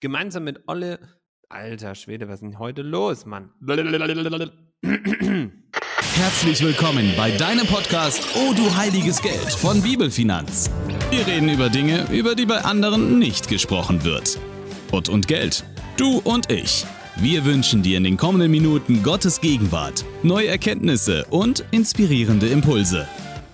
Gemeinsam mit Olle. Alter Schwede, was ist denn heute los, Mann? Herzlich willkommen bei deinem Podcast Oh du heiliges Geld von Bibelfinanz. Wir reden über Dinge, über die bei anderen nicht gesprochen wird. Gott und Geld. Du und ich. Wir wünschen dir in den kommenden Minuten Gottes Gegenwart, neue Erkenntnisse und inspirierende Impulse.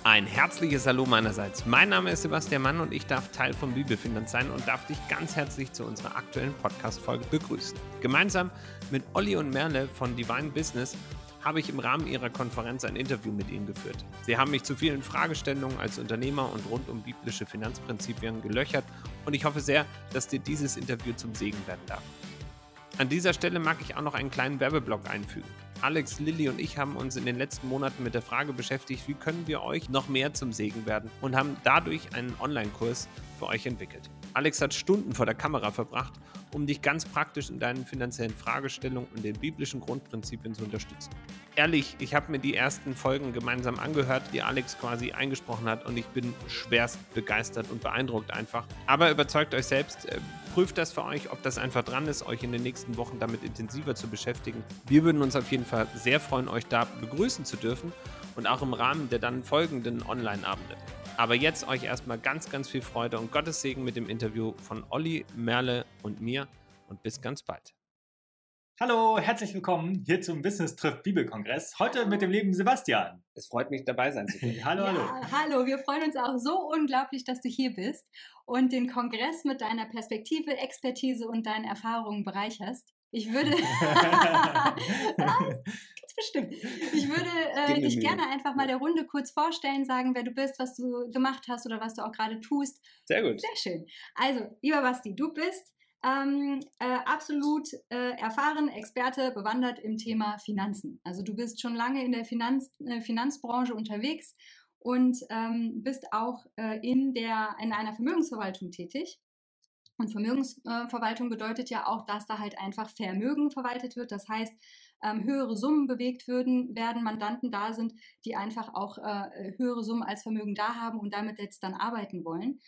Ein herzliches Hallo meinerseits. Mein Name ist Sebastian Mann und ich darf Teil von Bibelfinanz sein und darf dich ganz herzlich zu unserer aktuellen Podcast-Folge begrüßen. Gemeinsam mit Olli und Merle von Divine Business habe ich im Rahmen ihrer Konferenz ein Interview mit ihnen geführt. Sie haben mich zu vielen Fragestellungen als Unternehmer und rund um biblische Finanzprinzipien gelöchert und ich hoffe sehr, dass dir dieses Interview zum Segen werden darf. An dieser Stelle mag ich auch noch einen kleinen Werbeblock einfügen. Alex, Lilly und ich haben uns in den letzten Monaten mit der Frage beschäftigt, wie können wir euch noch mehr zum Segen werden und haben dadurch einen Online-Kurs für euch entwickelt. Alex hat Stunden vor der Kamera verbracht, um dich ganz praktisch in deinen finanziellen Fragestellungen und den biblischen Grundprinzipien zu unterstützen. Ehrlich, ich habe mir die ersten Folgen gemeinsam angehört, die Alex quasi eingesprochen hat und ich bin schwerst begeistert und beeindruckt einfach. Aber überzeugt euch selbst, äh, prüft das für euch, ob das einfach dran ist, euch in den nächsten Wochen damit intensiver zu beschäftigen. Wir würden uns auf jeden Fall sehr freuen, euch da begrüßen zu dürfen und auch im Rahmen der dann folgenden Online-Abende. Aber jetzt euch erstmal ganz, ganz viel Freude und Gottes Segen mit dem Interview von Olli, Merle und mir und bis ganz bald. Hallo, herzlich willkommen hier zum Business Trifft Bibelkongress. Heute mit dem lieben Sebastian. Es freut mich dabei sein zu können. hallo, hallo. Ja, hallo, wir freuen uns auch so unglaublich, dass du hier bist und den Kongress mit deiner Perspektive, Expertise und deinen Erfahrungen bereicherst. Ich würde. ganz bestimmt. Ich würde äh, dich gerne einfach mal der Runde kurz vorstellen, sagen, wer du bist, was du gemacht hast oder was du auch gerade tust. Sehr gut. Sehr schön. Also, lieber Basti, du bist ähm, äh, absolut äh, erfahren, Experte, bewandert im Thema Finanzen. Also du bist schon lange in der Finanz, äh, Finanzbranche unterwegs und ähm, bist auch äh, in, der, in einer Vermögensverwaltung tätig. Und Vermögensverwaltung bedeutet ja auch, dass da halt einfach Vermögen verwaltet wird. Das heißt, ähm, höhere Summen bewegt würden, werden Mandanten da sind, die einfach auch äh, höhere Summen als Vermögen da haben und damit jetzt dann arbeiten wollen.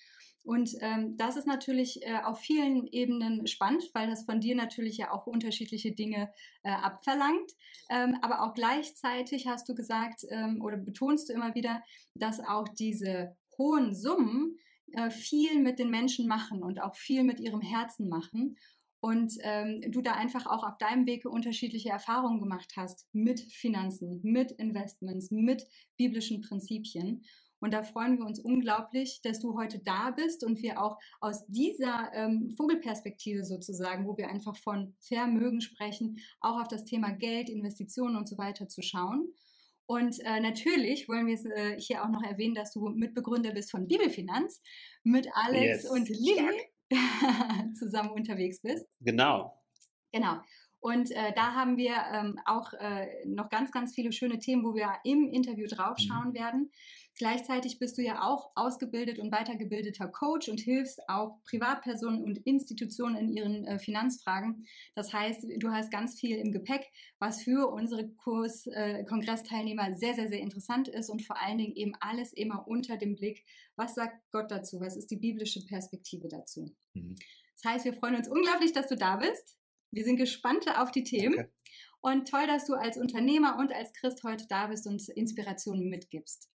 Und ähm, das ist natürlich äh, auf vielen Ebenen spannend, weil das von dir natürlich ja auch unterschiedliche Dinge äh, abverlangt. Ähm, aber auch gleichzeitig hast du gesagt ähm, oder betonst du immer wieder, dass auch diese hohen Summen äh, viel mit den Menschen machen und auch viel mit ihrem Herzen machen. Und ähm, du da einfach auch auf deinem Wege unterschiedliche Erfahrungen gemacht hast mit Finanzen, mit Investments, mit biblischen Prinzipien. Und da freuen wir uns unglaublich, dass du heute da bist und wir auch aus dieser ähm, Vogelperspektive sozusagen, wo wir einfach von Vermögen sprechen, auch auf das Thema Geld, Investitionen und so weiter zu schauen. Und äh, natürlich wollen wir es äh, hier auch noch erwähnen, dass du Mitbegründer bist von Bibelfinanz, mit Alex yes. und Lilly zusammen unterwegs bist. Genau. Genau. Und äh, da haben wir ähm, auch äh, noch ganz, ganz viele schöne Themen, wo wir im Interview draufschauen mhm. werden. Gleichzeitig bist du ja auch ausgebildet und weitergebildeter Coach und hilfst auch Privatpersonen und Institutionen in ihren äh, Finanzfragen. Das heißt, du hast ganz viel im Gepäck, was für unsere Kurs, äh, Kongressteilnehmer sehr, sehr, sehr interessant ist und vor allen Dingen eben alles immer unter dem Blick, was sagt Gott dazu? Was ist die biblische Perspektive dazu? Mhm. Das heißt, wir freuen uns unglaublich, dass du da bist. Wir sind gespannt auf die Themen. Okay. Und toll, dass du als Unternehmer und als Christ heute da bist und Inspirationen mitgibst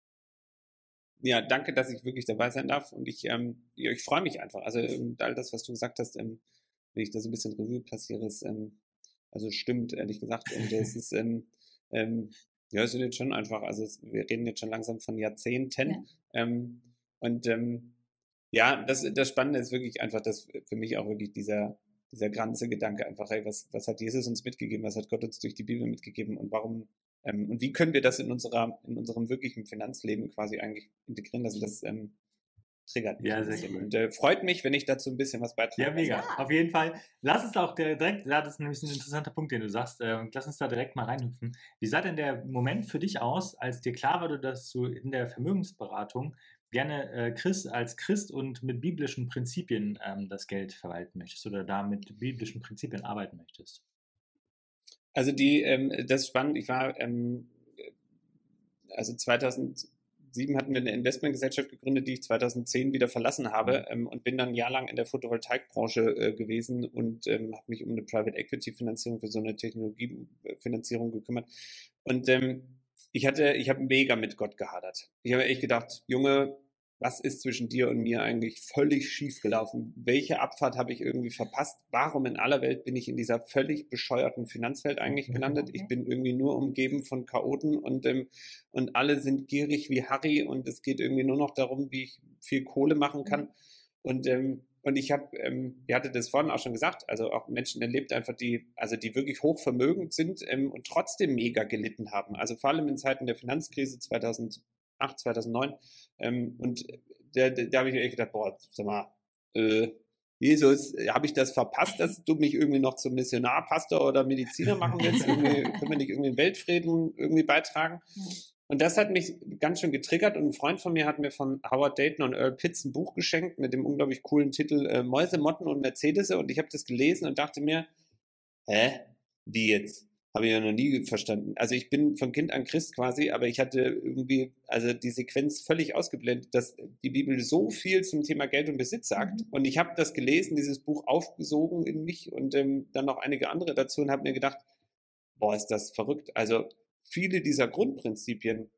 ja, danke, dass ich wirklich dabei sein darf und ich, ähm, ich freue mich einfach. Also ähm, all das, was du gesagt hast, ähm, wenn ich da so ein bisschen Revue passiere, ist, ähm, also stimmt, ehrlich gesagt. Und es ist, ähm, ähm, ja, es sind jetzt schon einfach, also es, wir reden jetzt schon langsam von Jahrzehnten. Ja. Und ja, das, das Spannende ist wirklich einfach, dass für mich auch wirklich dieser, dieser ganze Gedanke einfach, hey, was, was hat Jesus uns mitgegeben, was hat Gott uns durch die Bibel mitgegeben und warum ähm, und wie können wir das in unserer, in unserem wirklichen Finanzleben quasi eigentlich integrieren? Also das ähm, triggert mich. Ja, sehr gut. Und äh, freut mich, wenn ich dazu ein bisschen was beitrage. Ja, mega. Ja. Auf jeden Fall. Lass uns auch direkt, ja, das ist nämlich ein interessanter Punkt, den du sagst, äh, lass uns da direkt mal reinhüpfen. Wie sah denn der Moment für dich aus, als dir klar wurde, dass du in der Vermögensberatung gerne äh, Christ, als Christ und mit biblischen Prinzipien ähm, das Geld verwalten möchtest oder da mit biblischen Prinzipien arbeiten möchtest? Also die, ähm, das ist spannend. Ich war, ähm, also 2000, 2007 hatten wir eine Investmentgesellschaft gegründet, die ich 2010 wieder verlassen habe ähm, und bin dann jahrelang in der Photovoltaikbranche äh, gewesen und ähm, habe mich um eine Private Equity Finanzierung für so eine Technologiefinanzierung gekümmert. Und ähm, ich hatte, ich habe mega mit Gott gehadert. Ich habe echt gedacht, Junge, was ist zwischen dir und mir eigentlich völlig schief gelaufen? Welche Abfahrt habe ich irgendwie verpasst? Warum in aller Welt bin ich in dieser völlig bescheuerten Finanzwelt eigentlich gelandet? Ich bin irgendwie nur umgeben von Chaoten und, ähm, und alle sind gierig wie Harry und es geht irgendwie nur noch darum, wie ich viel Kohle machen kann. Und, ähm, und ich habe, ähm, ihr hattet das vorhin auch schon gesagt, also auch Menschen erlebt einfach, die, also die wirklich hochvermögend sind ähm, und trotzdem mega gelitten haben. Also vor allem in Zeiten der Finanzkrise 2000 2008, 2009. Ähm, und da, da, habe ich mir echt gedacht, boah, sag mal, äh, Jesus, habe ich das verpasst, dass du mich irgendwie noch zum Missionar, Pastor oder Mediziner machen willst? Irgendwie, können wir nicht irgendwie den Weltfrieden irgendwie beitragen? Und das hat mich ganz schön getriggert und ein Freund von mir hat mir von Howard Dayton und Earl Pitts ein Buch geschenkt mit dem unglaublich coolen Titel äh, Mäuse, Motten und Mercedes und ich habe das gelesen und dachte mir, hä, wie jetzt? Habe ich ja noch nie verstanden. Also ich bin von Kind an Christ quasi, aber ich hatte irgendwie, also die Sequenz völlig ausgeblendet, dass die Bibel so viel zum Thema Geld und Besitz sagt. Mhm. Und ich habe das gelesen, dieses Buch aufgesogen in mich und ähm, dann noch einige andere dazu und habe mir gedacht, boah, ist das verrückt. Also viele dieser Grundprinzipien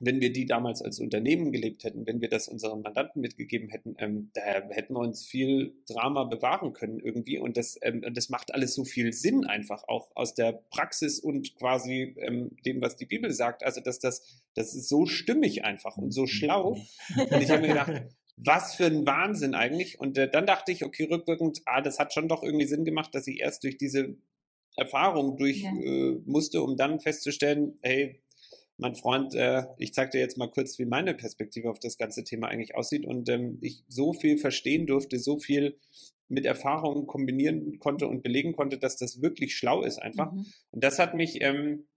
wenn wir die damals als Unternehmen gelebt hätten, wenn wir das unseren Mandanten mitgegeben hätten, ähm, da hätten wir uns viel Drama bewahren können irgendwie. Und das, ähm, das macht alles so viel Sinn einfach auch aus der Praxis und quasi ähm, dem, was die Bibel sagt. Also, dass das, das ist so stimmig einfach und so schlau. Und ich habe mir gedacht, was für ein Wahnsinn eigentlich. Und äh, dann dachte ich, okay, rückwirkend, ah, das hat schon doch irgendwie Sinn gemacht, dass ich erst durch diese Erfahrung durch ja. äh, musste, um dann festzustellen, hey, mein Freund, äh, ich zeige dir jetzt mal kurz, wie meine Perspektive auf das ganze Thema eigentlich aussieht und ähm, ich so viel verstehen durfte, so viel mit Erfahrungen kombinieren konnte und belegen konnte, dass das wirklich schlau ist einfach. Mhm. Und das hat mich ähm,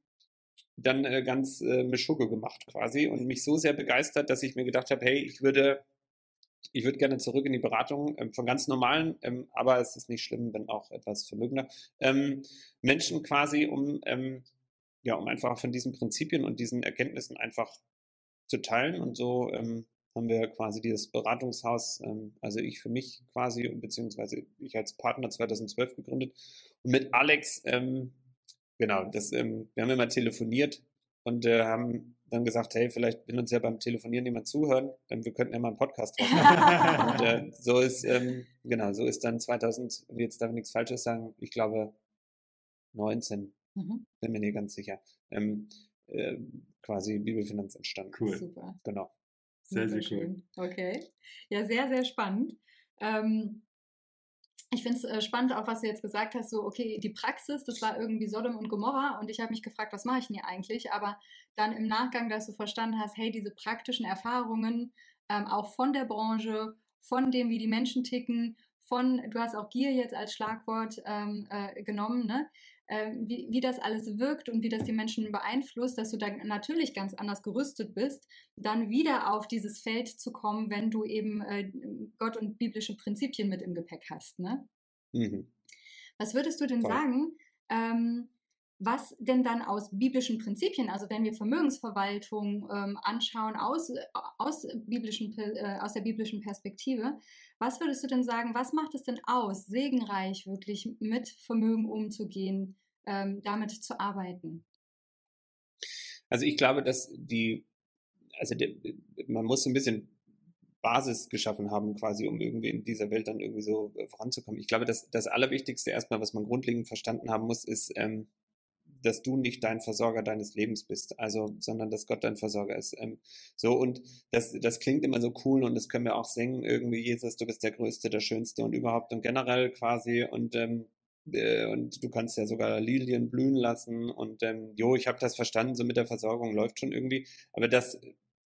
dann äh, ganz äh, Mischugge gemacht quasi und mich so sehr begeistert, dass ich mir gedacht habe, hey, ich würde ich würde gerne zurück in die Beratung ähm, von ganz normalen, ähm, aber es ist nicht schlimm, wenn auch etwas vermögender ähm, Menschen quasi, um ähm, ja, um einfach von diesen Prinzipien und diesen Erkenntnissen einfach zu teilen. Und so ähm, haben wir quasi dieses Beratungshaus, ähm, also ich für mich quasi, beziehungsweise ich als Partner 2012 gegründet. Und mit Alex, genau, das, wir haben immer telefoniert und äh, haben dann gesagt, hey, vielleicht will uns ja beim Telefonieren jemand zuhören, ähm, wir könnten ja mal einen Podcast machen. und äh, so ist, ähm, genau, so ist dann 2000, jetzt darf ich nichts Falsches sagen, ich glaube 19 Mhm. Bin mir nicht ganz sicher. Ähm, äh, quasi Bibelfinanz entstanden. Cool. Super. Genau. Sehr, sehr, sehr cool. Okay. Ja, sehr, sehr spannend. Ähm, ich finde es äh, spannend, auch was du jetzt gesagt hast, so, okay, die Praxis, das war irgendwie Sodom und Gomorra und ich habe mich gefragt, was mache ich denn hier eigentlich? Aber dann im Nachgang, dass du verstanden hast, hey, diese praktischen Erfahrungen, ähm, auch von der Branche, von dem, wie die Menschen ticken, von, du hast auch Gier jetzt als Schlagwort ähm, äh, genommen, ne? Äh, wie, wie das alles wirkt und wie das die Menschen beeinflusst, dass du dann natürlich ganz anders gerüstet bist, dann wieder auf dieses Feld zu kommen, wenn du eben äh, Gott und biblische Prinzipien mit im Gepäck hast. Ne? Mhm. Was würdest du denn Voll. sagen? Ähm, was denn dann aus biblischen Prinzipien, also wenn wir Vermögensverwaltung ähm, anschauen aus, aus, biblischen, äh, aus der biblischen Perspektive, was würdest du denn sagen, was macht es denn aus, segenreich wirklich mit Vermögen umzugehen, ähm, damit zu arbeiten? Also ich glaube, dass die, also der, man muss ein bisschen Basis geschaffen haben, quasi, um irgendwie in dieser Welt dann irgendwie so äh, voranzukommen. Ich glaube, dass das Allerwichtigste erstmal, was man grundlegend verstanden haben muss, ist, ähm, dass du nicht dein Versorger deines Lebens bist, also, sondern dass Gott dein Versorger ist. Ähm, so, und das, das klingt immer so cool und das können wir auch singen, irgendwie, Jesus, du bist der Größte, der Schönste und überhaupt und generell quasi und, ähm, äh, und du kannst ja sogar Lilien blühen lassen und, ähm, jo, ich habe das verstanden, so mit der Versorgung läuft schon irgendwie, aber das,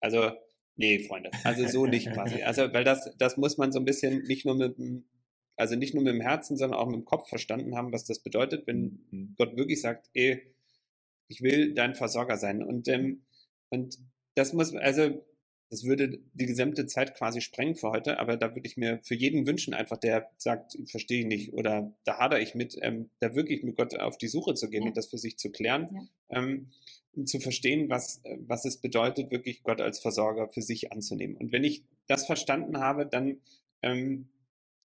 also, nee, Freunde, also so nicht quasi. Also, weil das, das muss man so ein bisschen nicht nur mit also nicht nur mit dem Herzen, sondern auch mit dem Kopf verstanden haben, was das bedeutet, wenn mhm. Gott wirklich sagt, ey, ich will dein Versorger sein. Und, ähm, und das muss, also das würde die gesamte Zeit quasi sprengen für heute, aber da würde ich mir für jeden wünschen, einfach der sagt, verstehe ich nicht oder da hadere ich mit, ähm, da wirklich mit Gott auf die Suche zu gehen ja. und das für sich zu klären. Ja. Ähm, zu verstehen, was, was es bedeutet, wirklich Gott als Versorger für sich anzunehmen. Und wenn ich das verstanden habe, dann, ähm,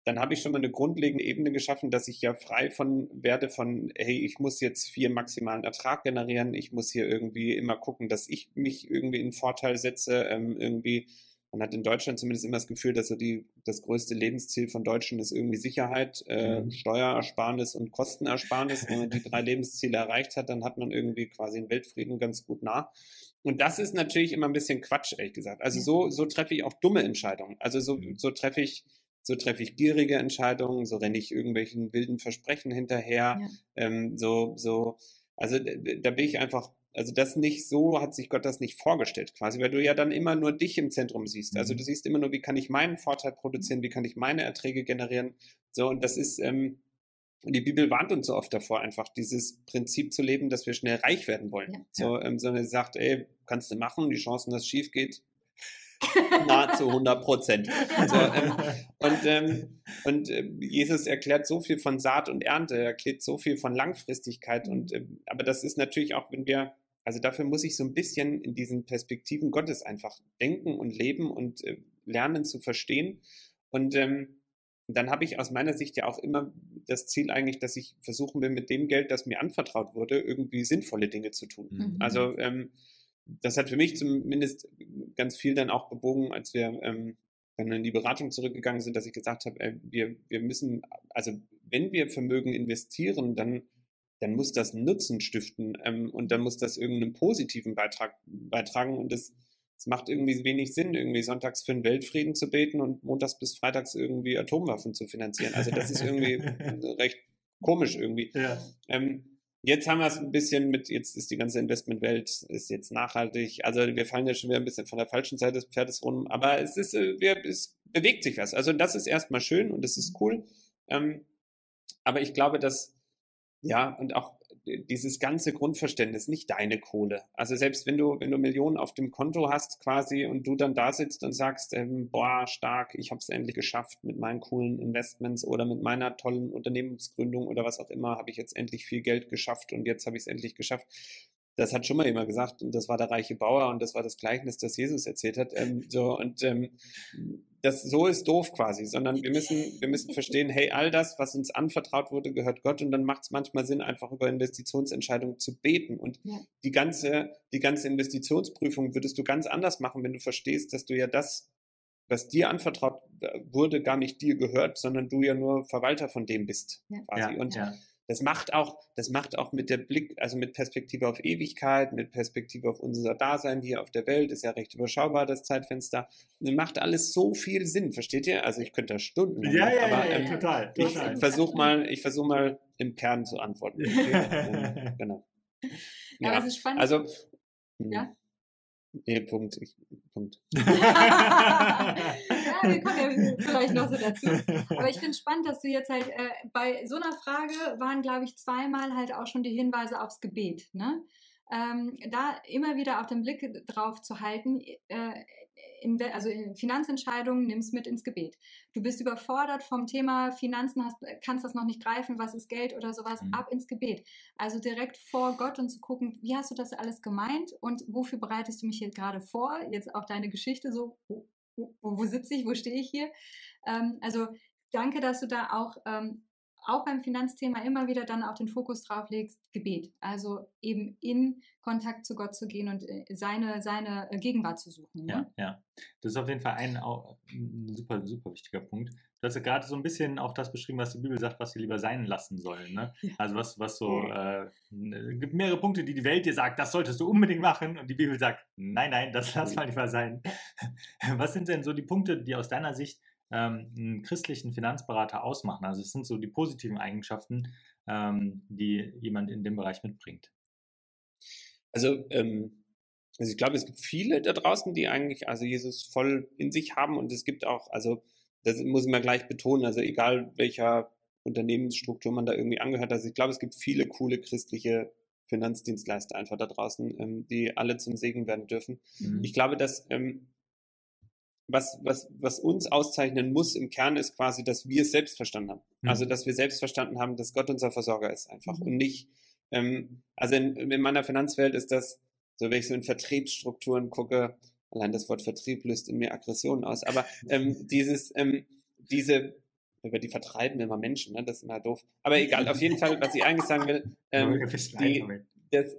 dann habe ich schon mal eine grundlegende Ebene geschaffen, dass ich ja frei von werde von, hey, ich muss jetzt vier maximalen Ertrag generieren, ich muss hier irgendwie immer gucken, dass ich mich irgendwie in Vorteil setze, ähm, irgendwie man hat in Deutschland zumindest immer das Gefühl, dass so die, das größte Lebensziel von Deutschen ist irgendwie Sicherheit, äh, mhm. Steuerersparnis und Kostenersparnis. Wenn man die drei Lebensziele erreicht hat, dann hat man irgendwie quasi einen Weltfrieden ganz gut nah. Und das ist natürlich immer ein bisschen Quatsch, ehrlich gesagt. Also so, so treffe ich auch dumme Entscheidungen. Also so, mhm. so treffe ich, so treffe ich gierige Entscheidungen, so renne ich irgendwelchen wilden Versprechen hinterher, ja. ähm, so, so, also da bin ich einfach also das nicht so hat sich Gott das nicht vorgestellt quasi, weil du ja dann immer nur dich im Zentrum siehst. Also mhm. du siehst immer nur, wie kann ich meinen Vorteil produzieren, wie kann ich meine Erträge generieren. So und das ist ähm, die Bibel warnt uns so oft davor, einfach dieses Prinzip zu leben, dass wir schnell reich werden wollen. Ja. So, ähm, sondern sie sagt, ey, kannst du machen, die Chancen, dass es schief geht, nahezu 100 Prozent. Also, ähm, und ähm, und äh, Jesus erklärt so viel von Saat und Ernte, er erklärt so viel von Langfristigkeit. Und, äh, aber das ist natürlich auch, wenn wir also dafür muss ich so ein bisschen in diesen Perspektiven Gottes einfach denken und leben und äh, lernen zu verstehen. Und ähm, dann habe ich aus meiner Sicht ja auch immer das Ziel eigentlich, dass ich versuchen will, mit dem Geld, das mir anvertraut wurde, irgendwie sinnvolle Dinge zu tun. Mhm. Also ähm, das hat für mich zumindest ganz viel dann auch bewogen, als wir ähm, dann in die Beratung zurückgegangen sind, dass ich gesagt habe, wir, wir müssen, also wenn wir Vermögen investieren, dann dann muss das Nutzen stiften ähm, und dann muss das irgendeinen positiven Beitrag beitragen und das, das macht irgendwie wenig Sinn, irgendwie sonntags für den Weltfrieden zu beten und montags bis freitags irgendwie Atomwaffen zu finanzieren. Also das ist irgendwie recht komisch irgendwie. Ja. Ähm, jetzt haben wir es ein bisschen mit, jetzt ist die ganze Investmentwelt ist jetzt nachhaltig. Also wir fallen ja schon wieder ein bisschen von der falschen Seite des Pferdes rum, aber es ist, äh, es bewegt sich was. Also das ist erstmal schön und das ist cool. Ähm, aber ich glaube, dass ja, und auch dieses ganze Grundverständnis, nicht deine Kohle. Also selbst wenn du, wenn du Millionen auf dem Konto hast quasi und du dann da sitzt und sagst, ähm, boah, stark, ich habe es endlich geschafft mit meinen coolen Investments oder mit meiner tollen Unternehmensgründung oder was auch immer, habe ich jetzt endlich viel Geld geschafft und jetzt habe ich es endlich geschafft das hat schon mal jemand gesagt, und das war der reiche Bauer und das war das Gleichnis, das Jesus erzählt hat. Ähm, so, und ähm, das so ist doof quasi, sondern wir müssen, wir müssen verstehen, hey, all das, was uns anvertraut wurde, gehört Gott und dann macht es manchmal Sinn, einfach über Investitionsentscheidungen zu beten. Und ja. die ganze, die ganze Investitionsprüfung würdest du ganz anders machen, wenn du verstehst, dass du ja das, was dir anvertraut wurde, gar nicht dir gehört, sondern du ja nur Verwalter von dem bist. Ja. Quasi. und ja das macht auch, das macht auch mit der Blick, also mit Perspektive auf Ewigkeit, mit Perspektive auf unser Dasein hier auf der Welt, ist ja recht überschaubar, das Zeitfenster. Das macht alles so viel Sinn, versteht ihr? Also ich könnte da Stunden. Ja, ja, aber, ja, ähm, total, total. Ich versuche mal, ich versuche mal im Kern zu antworten. Okay? genau. Ja, ja, das ist spannend. Also, ja. Nee, Punkt. Ich, Punkt. ja, wir kommen ja vielleicht noch so dazu. Aber ich finde es spannend, dass du jetzt halt äh, bei so einer Frage waren, glaube ich, zweimal halt auch schon die Hinweise aufs Gebet. Ne? Ähm, da immer wieder auch den Blick drauf zu halten, äh, also in Finanzentscheidungen nimmst mit ins Gebet. Du bist überfordert vom Thema Finanzen, hast, kannst das noch nicht greifen, was ist Geld oder sowas, mhm. ab ins Gebet. Also direkt vor Gott und zu gucken, wie hast du das alles gemeint und wofür bereitest du mich hier gerade vor? Jetzt auch deine Geschichte so, wo, wo, wo sitze ich, wo stehe ich hier? Ähm, also danke, dass du da auch ähm, auch beim Finanzthema immer wieder dann auch den Fokus drauf legst, Gebet. Also eben in Kontakt zu Gott zu gehen und äh, seine, seine äh, Gegenwart zu suchen. Ne? Ja, ja. Das ist auf jeden Fall ein, ein super, super wichtiger Punkt. Du hast ja gerade so ein bisschen auch das beschrieben, was die Bibel sagt, was wir lieber sein lassen sollen. Ne? Ja. Also was, was so, äh, gibt mehrere Punkte, die die Welt dir sagt, das solltest du unbedingt machen und die Bibel sagt, nein, nein, das lass mal lieber sein. was sind denn so die Punkte, die aus deiner Sicht ähm, einen christlichen Finanzberater ausmachen? Also es sind so die positiven Eigenschaften, ähm, die jemand in dem Bereich mitbringt. Also, ähm, also ich glaube, es gibt viele da draußen, die eigentlich also Jesus voll in sich haben und es gibt auch, also das muss ich mal gleich betonen, also egal welcher Unternehmensstruktur man da irgendwie angehört, also ich glaube, es gibt viele coole christliche Finanzdienstleister einfach da draußen, ähm, die alle zum Segen werden dürfen. Mhm. Ich glaube, dass ähm, was, was, was uns auszeichnen muss im Kern ist quasi, dass wir es selbst verstanden haben. Mhm. Also, dass wir selbst verstanden haben, dass Gott unser Versorger ist einfach mhm. und nicht, ähm, also in, in, meiner Finanzwelt ist das, So, wenn ich so in Vertriebsstrukturen gucke, allein das Wort Vertrieb löst in mir Aggressionen aus, aber ähm, dieses, ähm, diese, über die vertreiben immer Menschen, ne? das ist immer doof. Aber egal, auf jeden Fall, was ich eigentlich sagen will, ähm, die, das,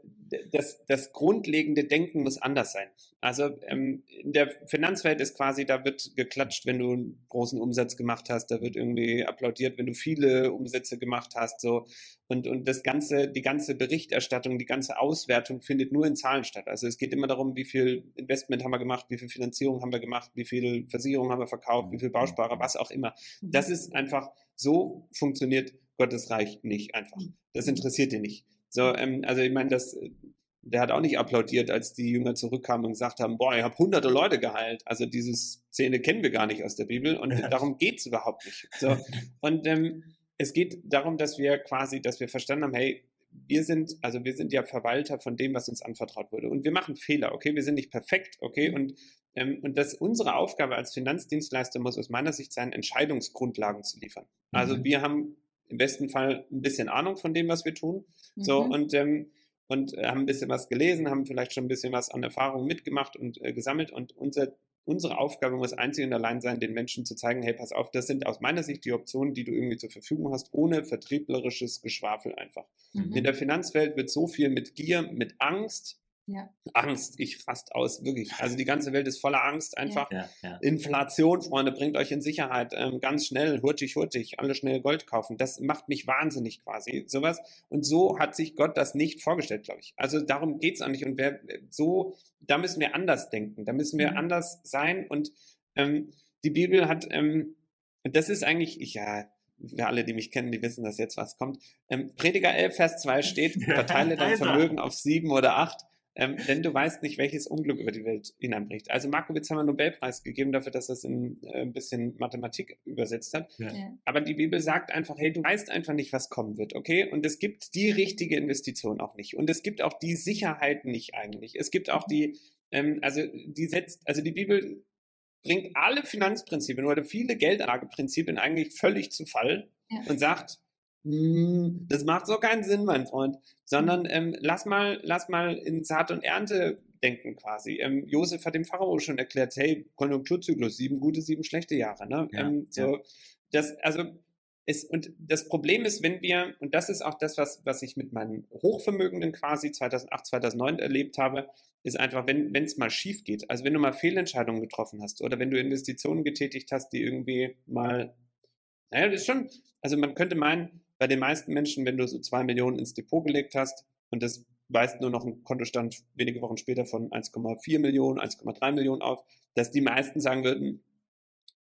das, das grundlegende Denken muss anders sein. Also ähm, in der Finanzwelt ist quasi, da wird geklatscht, wenn du einen großen Umsatz gemacht hast, da wird irgendwie applaudiert, wenn du viele Umsätze gemacht hast, so und und das ganze, die ganze Berichterstattung, die ganze Auswertung findet nur in Zahlen statt. Also es geht immer darum, wie viel Investment haben wir gemacht, wie viel Finanzierung haben wir gemacht, wie viel Versicherung haben wir verkauft, wie viel Bausparer, was auch immer. Das ist einfach so funktioniert Gottes Reich nicht einfach. Das interessiert dir nicht. So, ähm, also ich meine, das, der hat auch nicht applaudiert, als die Jünger zurückkamen und gesagt haben, boah, ich habe hunderte Leute geheilt. Also diese Szene kennen wir gar nicht aus der Bibel und ja. darum geht's überhaupt nicht. So, und ähm, es geht darum, dass wir quasi, dass wir verstanden haben, hey, wir sind, also wir sind ja Verwalter von dem, was uns anvertraut wurde. Und wir machen Fehler, okay? Wir sind nicht perfekt, okay? Mhm. Und, ähm, und das unsere Aufgabe als Finanzdienstleister muss aus meiner Sicht sein, Entscheidungsgrundlagen zu liefern. Also mhm. wir haben im besten Fall ein bisschen Ahnung von dem, was wir tun. Mhm. So und ähm, und äh, haben ein bisschen was gelesen, haben vielleicht schon ein bisschen was an Erfahrung mitgemacht und äh, gesammelt. Und unser, unsere Aufgabe muss einzig und allein sein, den Menschen zu zeigen, hey, pass auf, das sind aus meiner Sicht die Optionen, die du irgendwie zur Verfügung hast, ohne vertrieblerisches Geschwafel einfach. Mhm. In der Finanzwelt wird so viel mit Gier, mit Angst, ja. Angst, ich rast aus, wirklich. Also die ganze Welt ist voller Angst, einfach. Ja, ja. Inflation, Freunde, bringt euch in Sicherheit. Ähm, ganz schnell, hurtig, hurtig, alle schnell Gold kaufen. Das macht mich wahnsinnig quasi, sowas. Und so hat sich Gott das nicht vorgestellt, glaube ich. Also darum geht es eigentlich. Und wer so, da müssen wir anders denken, da müssen wir mhm. anders sein. Und ähm, die Bibel hat, ähm, das ist eigentlich, ich, ja, für alle, die mich kennen, die wissen, dass jetzt was kommt. Ähm, Prediger 11, Vers 2 steht, verteile dein Vermögen auf sieben oder acht ähm, denn du weißt nicht, welches Unglück über die Welt hineinbricht. Also Markowitz haben wir einen Nobelpreis gegeben dafür, dass er es in äh, ein bisschen Mathematik übersetzt hat. Ja. Aber die Bibel sagt einfach, hey, du weißt einfach nicht, was kommen wird, okay? Und es gibt die richtige Investition auch nicht. Und es gibt auch die Sicherheit nicht eigentlich. Es gibt auch die, ähm, also die setzt, also die Bibel bringt alle Finanzprinzipien oder viele Geldanlageprinzipien eigentlich völlig zu Fall ja. und sagt, das macht so keinen Sinn, mein Freund. Sondern ähm, lass mal, lass mal in Saat und Ernte denken quasi. Ähm, Josef hat dem Pharao schon erklärt, hey, Konjunkturzyklus, sieben gute, sieben schlechte Jahre. Ne? Ja, ähm, so, ja. das, also es, und das Problem ist, wenn wir, und das ist auch das, was, was ich mit meinen Hochvermögenden quasi 2008, 2009 erlebt habe, ist einfach, wenn es mal schief geht, also wenn du mal Fehlentscheidungen getroffen hast oder wenn du Investitionen getätigt hast, die irgendwie mal, naja, das ist schon, also man könnte meinen, bei den meisten Menschen, wenn du so zwei Millionen ins Depot gelegt hast und das weist nur noch ein Kontostand wenige Wochen später von 1,4 Millionen, 1,3 Millionen auf, dass die meisten sagen würden,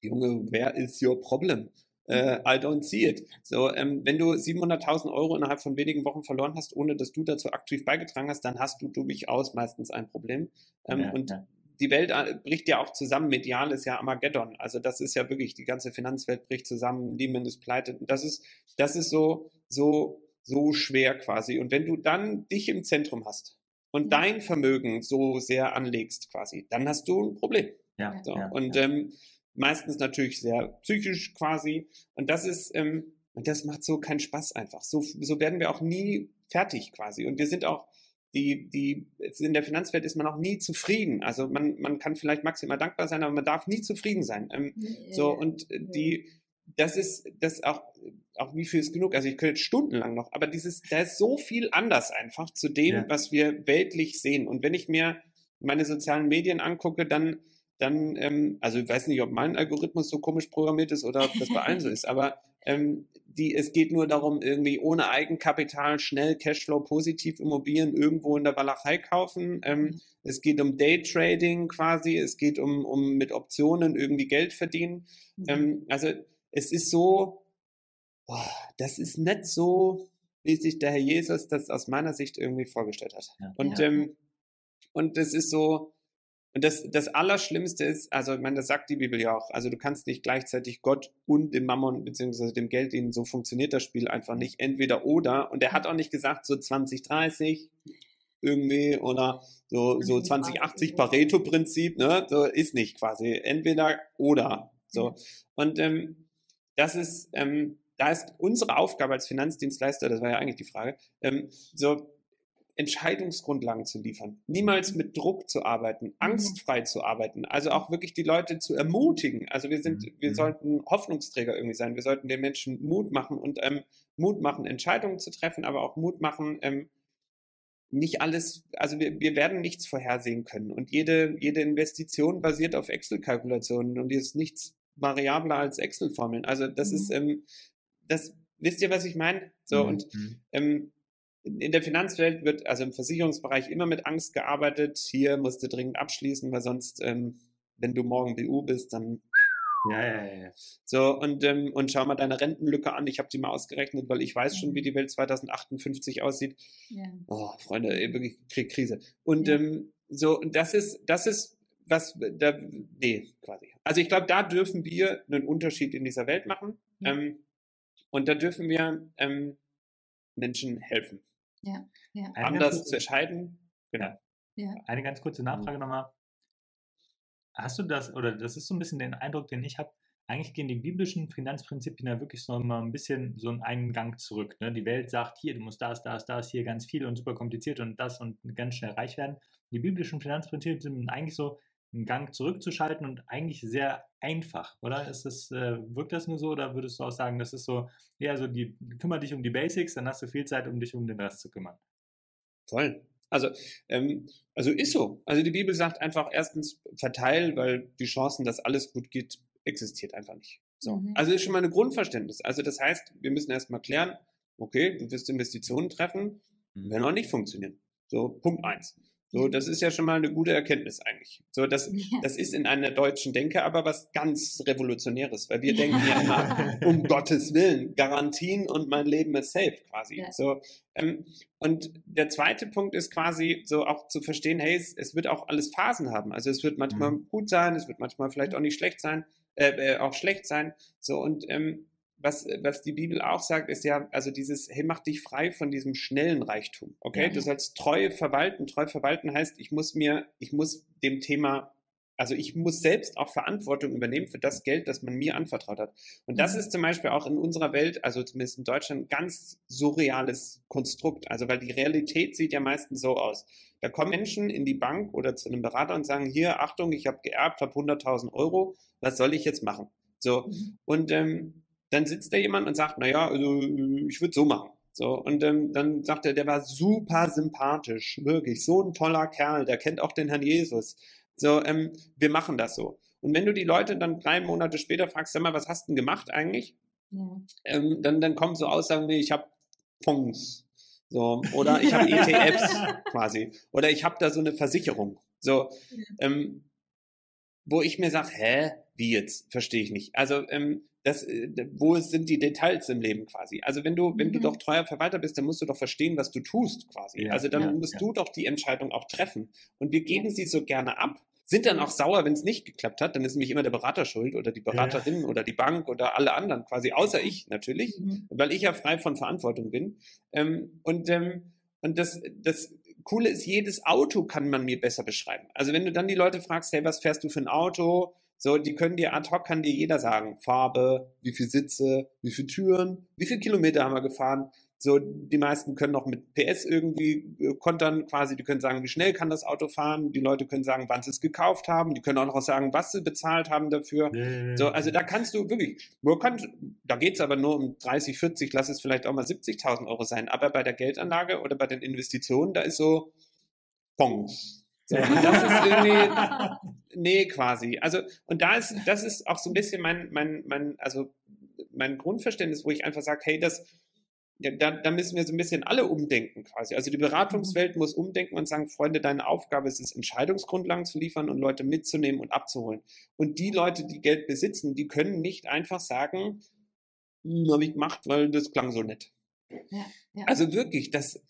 Junge, wer ist your problem? Uh, I don't see it. So, ähm, wenn du 700.000 Euro innerhalb von wenigen Wochen verloren hast, ohne dass du dazu aktiv beigetragen hast, dann hast du durchaus meistens ein Problem. Ähm, ja, und ja die Welt äh, bricht ja auch zusammen. Medial ist ja Armageddon. Also das ist ja wirklich, die ganze Finanzwelt bricht zusammen, Lehman ist pleite. Das ist, das ist so, so, so schwer quasi. Und wenn du dann dich im Zentrum hast und dein Vermögen so sehr anlegst quasi, dann hast du ein Problem. Ja. So. Ja, und ja. Ähm, meistens natürlich sehr psychisch quasi. Und das ist, ähm, und das macht so keinen Spaß einfach. So, so werden wir auch nie fertig quasi. Und wir sind auch, die, die, in der Finanzwelt ist man auch nie zufrieden. Also man, man kann vielleicht maximal dankbar sein, aber man darf nie zufrieden sein. Ähm, nee, so, und die, das ist, das auch, auch wie viel ist genug? Also ich könnte stundenlang noch, aber dieses, da ist so viel anders einfach zu dem, ja. was wir weltlich sehen. Und wenn ich mir meine sozialen Medien angucke, dann, dann, ähm, also ich weiß nicht, ob mein Algorithmus so komisch programmiert ist oder ob das bei allen so ist, aber ähm, die, es geht nur darum, irgendwie ohne Eigenkapital schnell Cashflow positiv Immobilien irgendwo in der Walachei kaufen. Ähm, mhm. es geht um Daytrading quasi, es geht um, um mit Optionen irgendwie Geld verdienen. Mhm. Ähm, also es ist so, boah, das ist nicht so, wie sich der Herr Jesus das aus meiner Sicht irgendwie vorgestellt hat. Ja. Und, ja. Ähm, und das ist so, und das, das Allerschlimmste ist, also ich meine, das sagt die Bibel ja auch, also du kannst nicht gleichzeitig Gott und dem Mammon beziehungsweise dem Geld dienen, so funktioniert das Spiel einfach nicht, entweder oder. Und er hat auch nicht gesagt, so 2030 irgendwie oder so, so 2080 Pareto-Prinzip, ne, so ist nicht quasi, entweder oder. So. Und ähm, das ist, ähm, da ist unsere Aufgabe als Finanzdienstleister, das war ja eigentlich die Frage, ähm, so Entscheidungsgrundlagen zu liefern, niemals mit Druck zu arbeiten, Mhm. angstfrei zu arbeiten, also auch wirklich die Leute zu ermutigen. Also wir sind, wir Mhm. sollten Hoffnungsträger irgendwie sein. Wir sollten den Menschen Mut machen und ähm, Mut machen, Entscheidungen zu treffen, aber auch Mut machen, ähm, nicht alles, also wir, wir werden nichts vorhersehen können. Und jede, jede Investition basiert auf Excel-Kalkulationen und ist nichts variabler als Excel-Formeln. Also das Mhm. ist, ähm, das, wisst ihr, was ich meine? So, Mhm. und ähm, in der Finanzwelt wird, also im Versicherungsbereich, immer mit Angst gearbeitet. Hier musst du dringend abschließen, weil sonst, ähm, wenn du morgen BU bist, dann Ja, ja, ja, ja. so und, ähm, und schau mal deine Rentenlücke an. Ich habe die mal ausgerechnet, weil ich weiß schon, wie die Welt 2058 aussieht. Ja. Oh, Freunde, wirklich krieg Krise. Und Ja. ähm, so, und das ist, das ist was, da, nee, quasi. Also ich glaube, da dürfen wir einen Unterschied in dieser Welt machen. Ja. Ähm, und da dürfen wir ähm, Menschen helfen Ja. Ja. Eine anders ganz zu entscheiden. Genau. Ja. Eine ganz kurze Nachfrage nochmal. Hast du das, oder das ist so ein bisschen den Eindruck, den ich habe, eigentlich gehen die biblischen Finanzprinzipien ja wirklich so mal ein bisschen so einen Eingang zurück. Ne? Die Welt sagt, hier, du musst das, das, das, hier ganz viel und super kompliziert und das und ganz schnell reich werden. Die biblischen Finanzprinzipien sind eigentlich so einen Gang zurückzuschalten und eigentlich sehr einfach, oder? Ist das, äh, wirkt das nur so oder würdest du auch sagen, das ist so eher so, die kümmere dich um die Basics, dann hast du viel Zeit, um dich um den Rest zu kümmern. Voll. Also, ähm, also ist so. Also die Bibel sagt einfach erstens verteil, weil die Chancen, dass alles gut geht, existiert einfach nicht. So. Mhm. Also ist schon mal ein Grundverständnis. Also das heißt, wir müssen erstmal klären, okay, du wirst Investitionen treffen, werden auch nicht funktionieren. So, Punkt eins. So, das ist ja schon mal eine gute Erkenntnis eigentlich. So, das, Ja. das ist in einer deutschen Denke aber was ganz Revolutionäres, weil wir denken ja immer, um Gottes Willen, Garantien und mein Leben ist safe quasi. Ja. So, ähm, und der zweite Punkt ist quasi so auch zu verstehen, hey, es, es wird auch alles Phasen haben. Also es wird manchmal Mhm. gut sein, es wird manchmal vielleicht auch nicht schlecht sein, äh, äh, auch schlecht sein. So und ähm, was, was die Bibel auch sagt, ist ja, also dieses, hey, mach dich frei von diesem schnellen Reichtum. Okay, Ja. du sollst treu verwalten. Treu verwalten heißt, ich muss mir, ich muss dem Thema, also ich muss selbst auch Verantwortung übernehmen für das Geld, das man mir anvertraut hat. Und das Mhm. ist zum Beispiel auch in unserer Welt, also zumindest in Deutschland, ein ganz surreales Konstrukt. Also weil die Realität sieht ja meistens so aus. Da kommen Menschen in die Bank oder zu einem Berater und sagen, hier, Achtung, ich habe geerbt, habe 100.000 Euro, was soll ich jetzt machen? So, Mhm. und ähm, dann sitzt da jemand und sagt, naja, also ich würde so machen. So, und ähm, dann sagt er, der war super sympathisch, wirklich, so ein toller Kerl, der kennt auch den Herrn Jesus. So, ähm, wir machen das so. Und wenn du die Leute dann drei Monate später fragst, sag mal, was hast du denn gemacht eigentlich? Ja. Ähm, dann, dann kommen so Aussagen wie, ich habe Fonds. So, oder ich habe ETFs quasi. Oder ich habe da so eine Versicherung. So, ähm, wo ich mir sage, hä, wie jetzt? Verstehe ich nicht. Also, ähm, das, äh, wo sind die Details im Leben quasi? Also, wenn du, wenn du Mhm. doch treuer Verwalter bist, dann musst du doch verstehen, was du tust quasi. Ja, also, dann ja, musst ja. du doch die Entscheidung auch treffen. Und wir geben sie so gerne ab, sind dann auch sauer, wenn es nicht geklappt hat. Dann ist nämlich immer der Berater schuld oder die Beraterin oder die Bank oder alle anderen quasi, außer ich natürlich Mhm. weil ich ja frei von Verantwortung bin. Ähm, und ähm, und das, das Coole ist, jedes Auto kann man mir besser beschreiben. Also wenn du dann die Leute fragst, hey, was fährst du für ein Auto? So, die können dir ad hoc, kann dir jeder sagen, Farbe, wie viel Sitze, wie viele Türen, wie viele Kilometer haben wir gefahren. So, die meisten können noch mit PS irgendwie äh, kontern quasi, die können sagen, wie schnell kann das Auto fahren, die Leute können sagen, wann sie es gekauft haben, die können auch noch sagen, was sie bezahlt haben dafür. So, also da kannst du wirklich, man kann, da geht es aber nur um 30, 40, lass es vielleicht auch mal 70.000 Euro sein. Aber bei der Geldanlage oder bei den Investitionen, da ist so Pongs. So, das ist irgendwie, nee, quasi. Also, und da ist, das ist auch so ein bisschen mein, mein, mein, also mein Grundverständnis, wo ich einfach sage, hey, das, ja, da, da müssen wir so ein bisschen alle umdenken quasi. Also die Beratungswelt muss umdenken und sagen, Freunde, deine Aufgabe ist es, Entscheidungsgrundlagen zu liefern und Leute mitzunehmen und abzuholen. Und die Leute, die Geld besitzen, die können nicht einfach sagen, hm, habe ich gemacht, weil das klang so nett. Ja, ja. Also wirklich, das,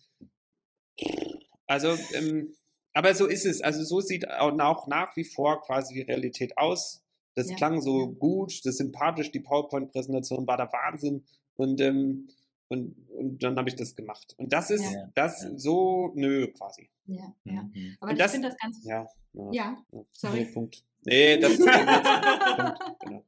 also, ähm, aber so ist es. Also so sieht auch nach, wie vor quasi die Realität aus. Das Ja, klang so gut, das ist sympathisch, die PowerPoint-Präsentation war der Wahnsinn. Und, ähm, und, und dann habe ich das gemacht. Und das ist, Ja, das ja. so, nö, quasi. ja, ja. Mhm. Aber Und ich das- finde das ganz. Ja. ja, Ja, ja. sorry. Nee, Punkt. Nee, das ist Punkt, genau.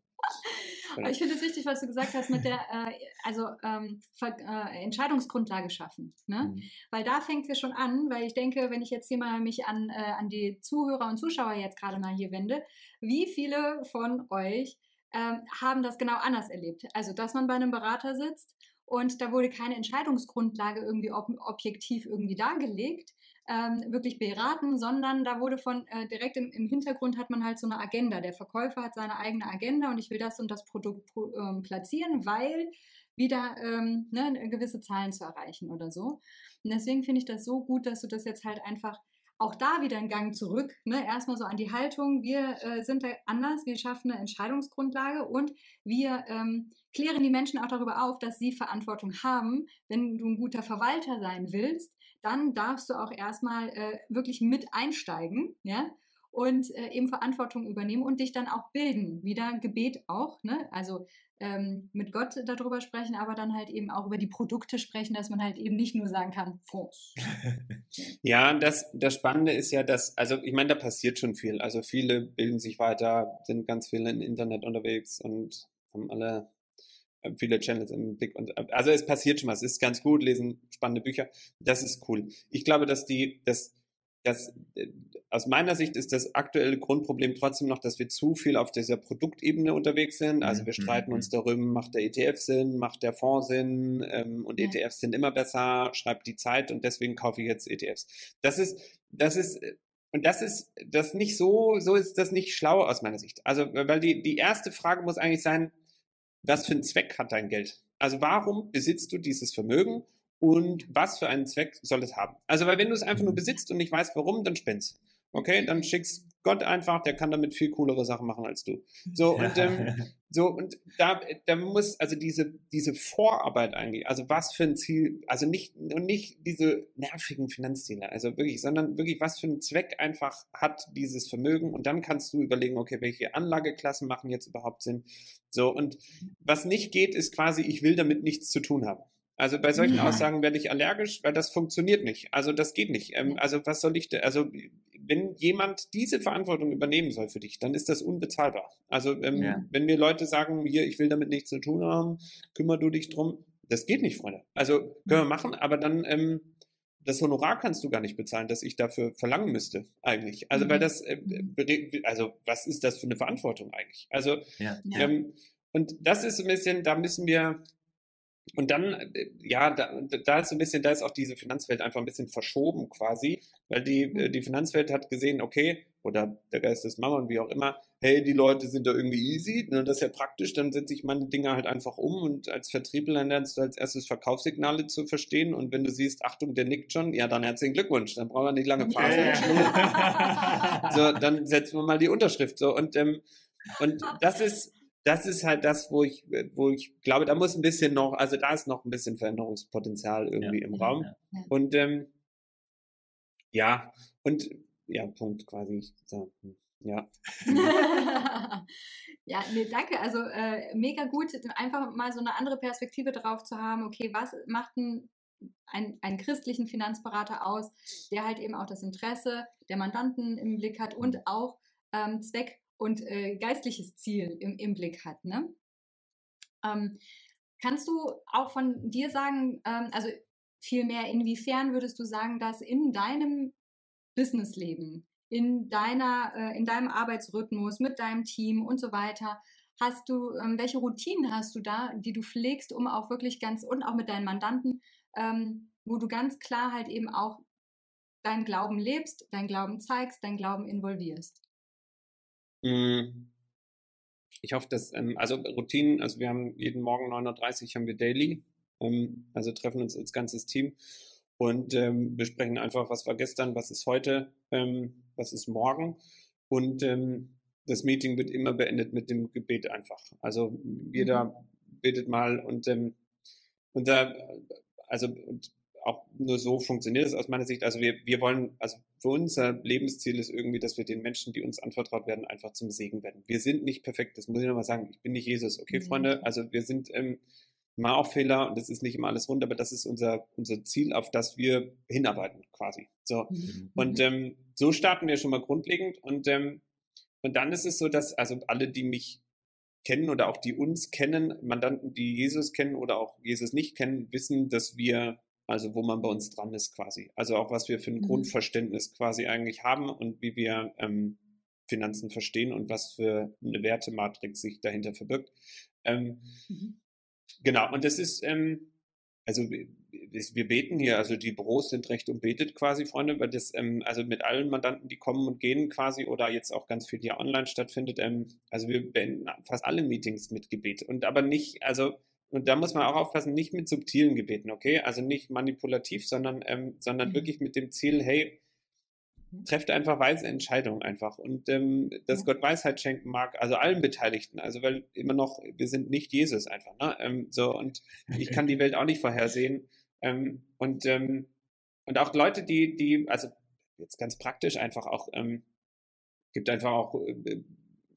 Aber ich finde es wichtig, was du gesagt hast mit der, äh, also ähm, Ver äh, Entscheidungsgrundlage schaffen. Ne? Mhm. Weil da fängt es ja schon an, weil ich denke, wenn ich jetzt hier mal mich an, äh, an die Zuhörer und Zuschauer jetzt gerade mal hier wende, wie viele von euch ähm, haben das genau anders erlebt? Also, dass man bei einem Berater sitzt und da wurde keine Entscheidungsgrundlage irgendwie ob objektiv irgendwie dargelegt, ähm, wirklich beraten, sondern da wurde von äh, direkt im, im, Hintergrund hat man halt so eine Agenda. Der Verkäufer hat seine eigene Agenda und ich will das und das Produkt ähm, platzieren, weil wieder ähm, ne, gewisse Zahlen zu erreichen oder so. Und deswegen finde ich das so gut, dass du das jetzt halt einfach auch da wieder einen Gang zurück. Ne? Erstmal so an die Haltung, wir äh, sind da anders, wir schaffen eine Entscheidungsgrundlage und wir ähm, klären die Menschen auch darüber auf, dass sie Verantwortung haben. Wenn du ein guter Verwalter sein willst, dann darfst du auch erstmal äh, wirklich mit einsteigen, ja, und äh, eben Verantwortung übernehmen und dich dann auch bilden. Wieder Gebet auch, ne? Also ähm, mit Gott darüber sprechen, aber dann halt eben auch über die Produkte sprechen, dass man halt eben nicht nur sagen kann, Fonds. ja, das, das Spannende ist ja, dass, also ich meine, da passiert schon viel. Also viele bilden sich weiter, sind ganz viel im Internet unterwegs und haben alle äh, viele Channels im Blick. Und, also es passiert schon was, es ist ganz gut, lesen spannende Bücher. Das ist cool. Ich glaube, dass die, dass, dass äh, aus meiner Sicht ist das aktuelle Grundproblem trotzdem noch, dass wir zu viel auf dieser Produktebene unterwegs sind. Also wir mhm, streiten mhm, uns mhm. darüber, macht der ETF Sinn, macht der Fonds Sinn ähm, und ja. ETFs sind immer besser, schreibt die Zeit und deswegen kaufe ich jetzt ETFs. Das ist, das ist und das ist das nicht so, so ist das nicht schlau aus meiner Sicht. Also, weil die, die erste Frage muss eigentlich sein, was für einen Zweck hat dein Geld? Also warum besitzt du dieses Vermögen und was für einen Zweck soll es haben? Also, weil wenn du es einfach nur besitzt und nicht weißt warum, dann spend's. Okay, dann schickst Gott einfach, der kann damit viel coolere Sachen machen als du. So, und, ähm, so, und da, da muss, also diese, diese Vorarbeit eigentlich, also was für ein Ziel, also nicht, und nicht diese nervigen Finanzziele, also wirklich, sondern wirklich, was für einen Zweck einfach hat dieses Vermögen und dann kannst du überlegen, okay, welche Anlageklassen machen jetzt überhaupt Sinn. So, und was nicht geht, ist quasi, ich will damit nichts zu tun haben. Also bei solchen ja. Aussagen werde ich allergisch, weil das funktioniert nicht. Also das geht nicht. Ähm, also was soll ich, da, also wenn jemand diese Verantwortung übernehmen soll für dich, dann ist das unbezahlbar. Also ähm, ja. wenn mir Leute sagen, hier, ich will damit nichts zu tun haben, kümmer du dich drum, das geht nicht, Freunde. Also können wir machen, aber dann ähm, das Honorar kannst du gar nicht bezahlen, das ich dafür verlangen müsste, eigentlich. Also, mhm. weil das, äh, also, was ist das für eine Verantwortung eigentlich? Also, ja. Ähm, und das ist ein bisschen, da müssen wir, und dann, äh, ja, da, da ist ein bisschen, da ist auch diese Finanzwelt einfach ein bisschen verschoben quasi, weil die, äh, die Finanzwelt hat gesehen, okay, oder der Geist des Mammon, wie auch immer, hey, die Leute sind da irgendwie easy, ne, das ist ja praktisch, dann setze ich meine Dinge halt einfach um und als Vertriebler lernst du als erstes Verkaufssignale zu verstehen und wenn du siehst, Achtung, der nickt schon, ja, dann herzlichen Glückwunsch, dann brauchen wir nicht lange Phase. Yeah. so, dann setzen wir mal die Unterschrift so und, ähm, und das ist, das ist halt das, wo ich, wo ich glaube, da muss ein bisschen noch, also da ist noch ein bisschen Veränderungspotenzial irgendwie ja, im Raum. Ja, Und ähm, ja, und ja, Punkt quasi. Hm, ja. ja, nee, danke. Also äh, mega gut, einfach mal so eine andere Perspektive drauf zu haben. Okay, was macht ein einen, einen christlichen Finanzberater aus, der halt eben auch das Interesse der Mandanten im Blick hat und auch ähm, Zweck und äh, geistliches Ziel im, im Blick hat. Ne? Ähm, kannst du auch von dir sagen, ähm, also vielmehr, inwiefern würdest du sagen, dass in deinem Businessleben, in deiner, äh, in deinem Arbeitsrhythmus, mit deinem Team und so weiter, hast du, ähm, welche Routinen hast du da, die du pflegst, um auch wirklich ganz, und auch mit deinen Mandanten, ähm, wo du ganz klar halt eben auch deinen Glauben lebst, deinen Glauben zeigst, deinen Glauben involvierst? Hm. Ich hoffe, dass, ähm, also Routinen, also wir haben jeden Morgen 9.30 Uhr haben wir Daily, ähm, also treffen uns als ganzes Team und ähm, besprechen einfach, was war gestern, was ist heute, ähm, was ist morgen und ähm, das Meeting wird immer beendet mit dem Gebet einfach. Also jeder mhm. betet mal und, ähm, und da, also und auch nur so funktioniert es aus meiner Sicht. Also wir, wir wollen, also für unser Lebensziel ist irgendwie, dass wir den Menschen, die uns anvertraut werden, einfach zum Segen werden. Wir sind nicht perfekt, das muss ich nochmal sagen. Ich bin nicht Jesus, okay, mhm. Freunde? Also wir sind ähm, mal auch Fehler und das ist nicht immer alles rund, aber das ist unser, unser Ziel, auf das wir hinarbeiten quasi. So. Mhm. Und ähm, so starten wir schon mal grundlegend und, ähm, und dann ist es so, dass also alle, die mich kennen oder auch die uns kennen, Mandanten, die Jesus kennen oder auch Jesus nicht kennen, wissen, dass wir, also wo man bei uns dran ist quasi. Also auch was wir für ein Mhm. Grundverständnis quasi eigentlich haben und wie wir ähm, Finanzen verstehen und was für eine Wertematrix sich dahinter verbirgt. Ähm, Mhm. Genau, und das ist, ähm, also wir, beten hier, also die Büros sind recht umbetet quasi, Freunde, weil das, ähm, also mit allen Mandanten, die kommen und gehen quasi oder jetzt auch ganz viel hier online stattfindet, ähm, also wir beenden fast alle Meetings mit Gebet und aber nicht, also und da muss man auch aufpassen, nicht mit subtilen Gebeten, okay? Also nicht manipulativ, sondern, ähm, sondern Mhm. wirklich mit dem Ziel, hey, trefft einfach weise Entscheidungen einfach und ähm, dass Ja. Gott Weisheit schenken mag, also allen Beteiligten, also weil immer noch, wir sind nicht Jesus einfach, ne? Ähm, so und ich kann die Welt auch nicht vorhersehen ähm, und ähm, und auch Leute, die die, also jetzt ganz praktisch einfach auch ähm, gibt einfach auch äh,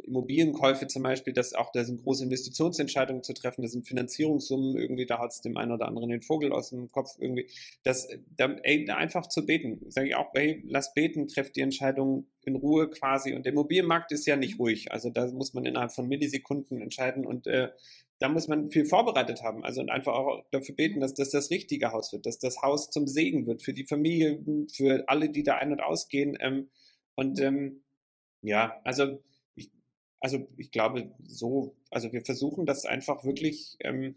Immobilienkäufe zum Beispiel, dass auch da sind große Investitionsentscheidungen zu treffen, da sind Finanzierungssummen irgendwie, da hat es dem einen oder anderen den Vogel aus dem Kopf irgendwie. Das, da, ey, da einfach zu beten, sage ich auch, hey, lass beten, trefft die Entscheidung in Ruhe quasi. Und der Immobilienmarkt ist ja nicht ruhig, also da muss man innerhalb von Millisekunden entscheiden und äh, da muss man viel vorbereitet haben, also und einfach auch dafür beten, dass das das richtige Haus wird, dass das Haus zum Segen wird für die Familie, für alle, die da ein- und ausgehen. Ähm, und ähm, ja, also also ich glaube so, also wir versuchen das einfach wirklich, ähm,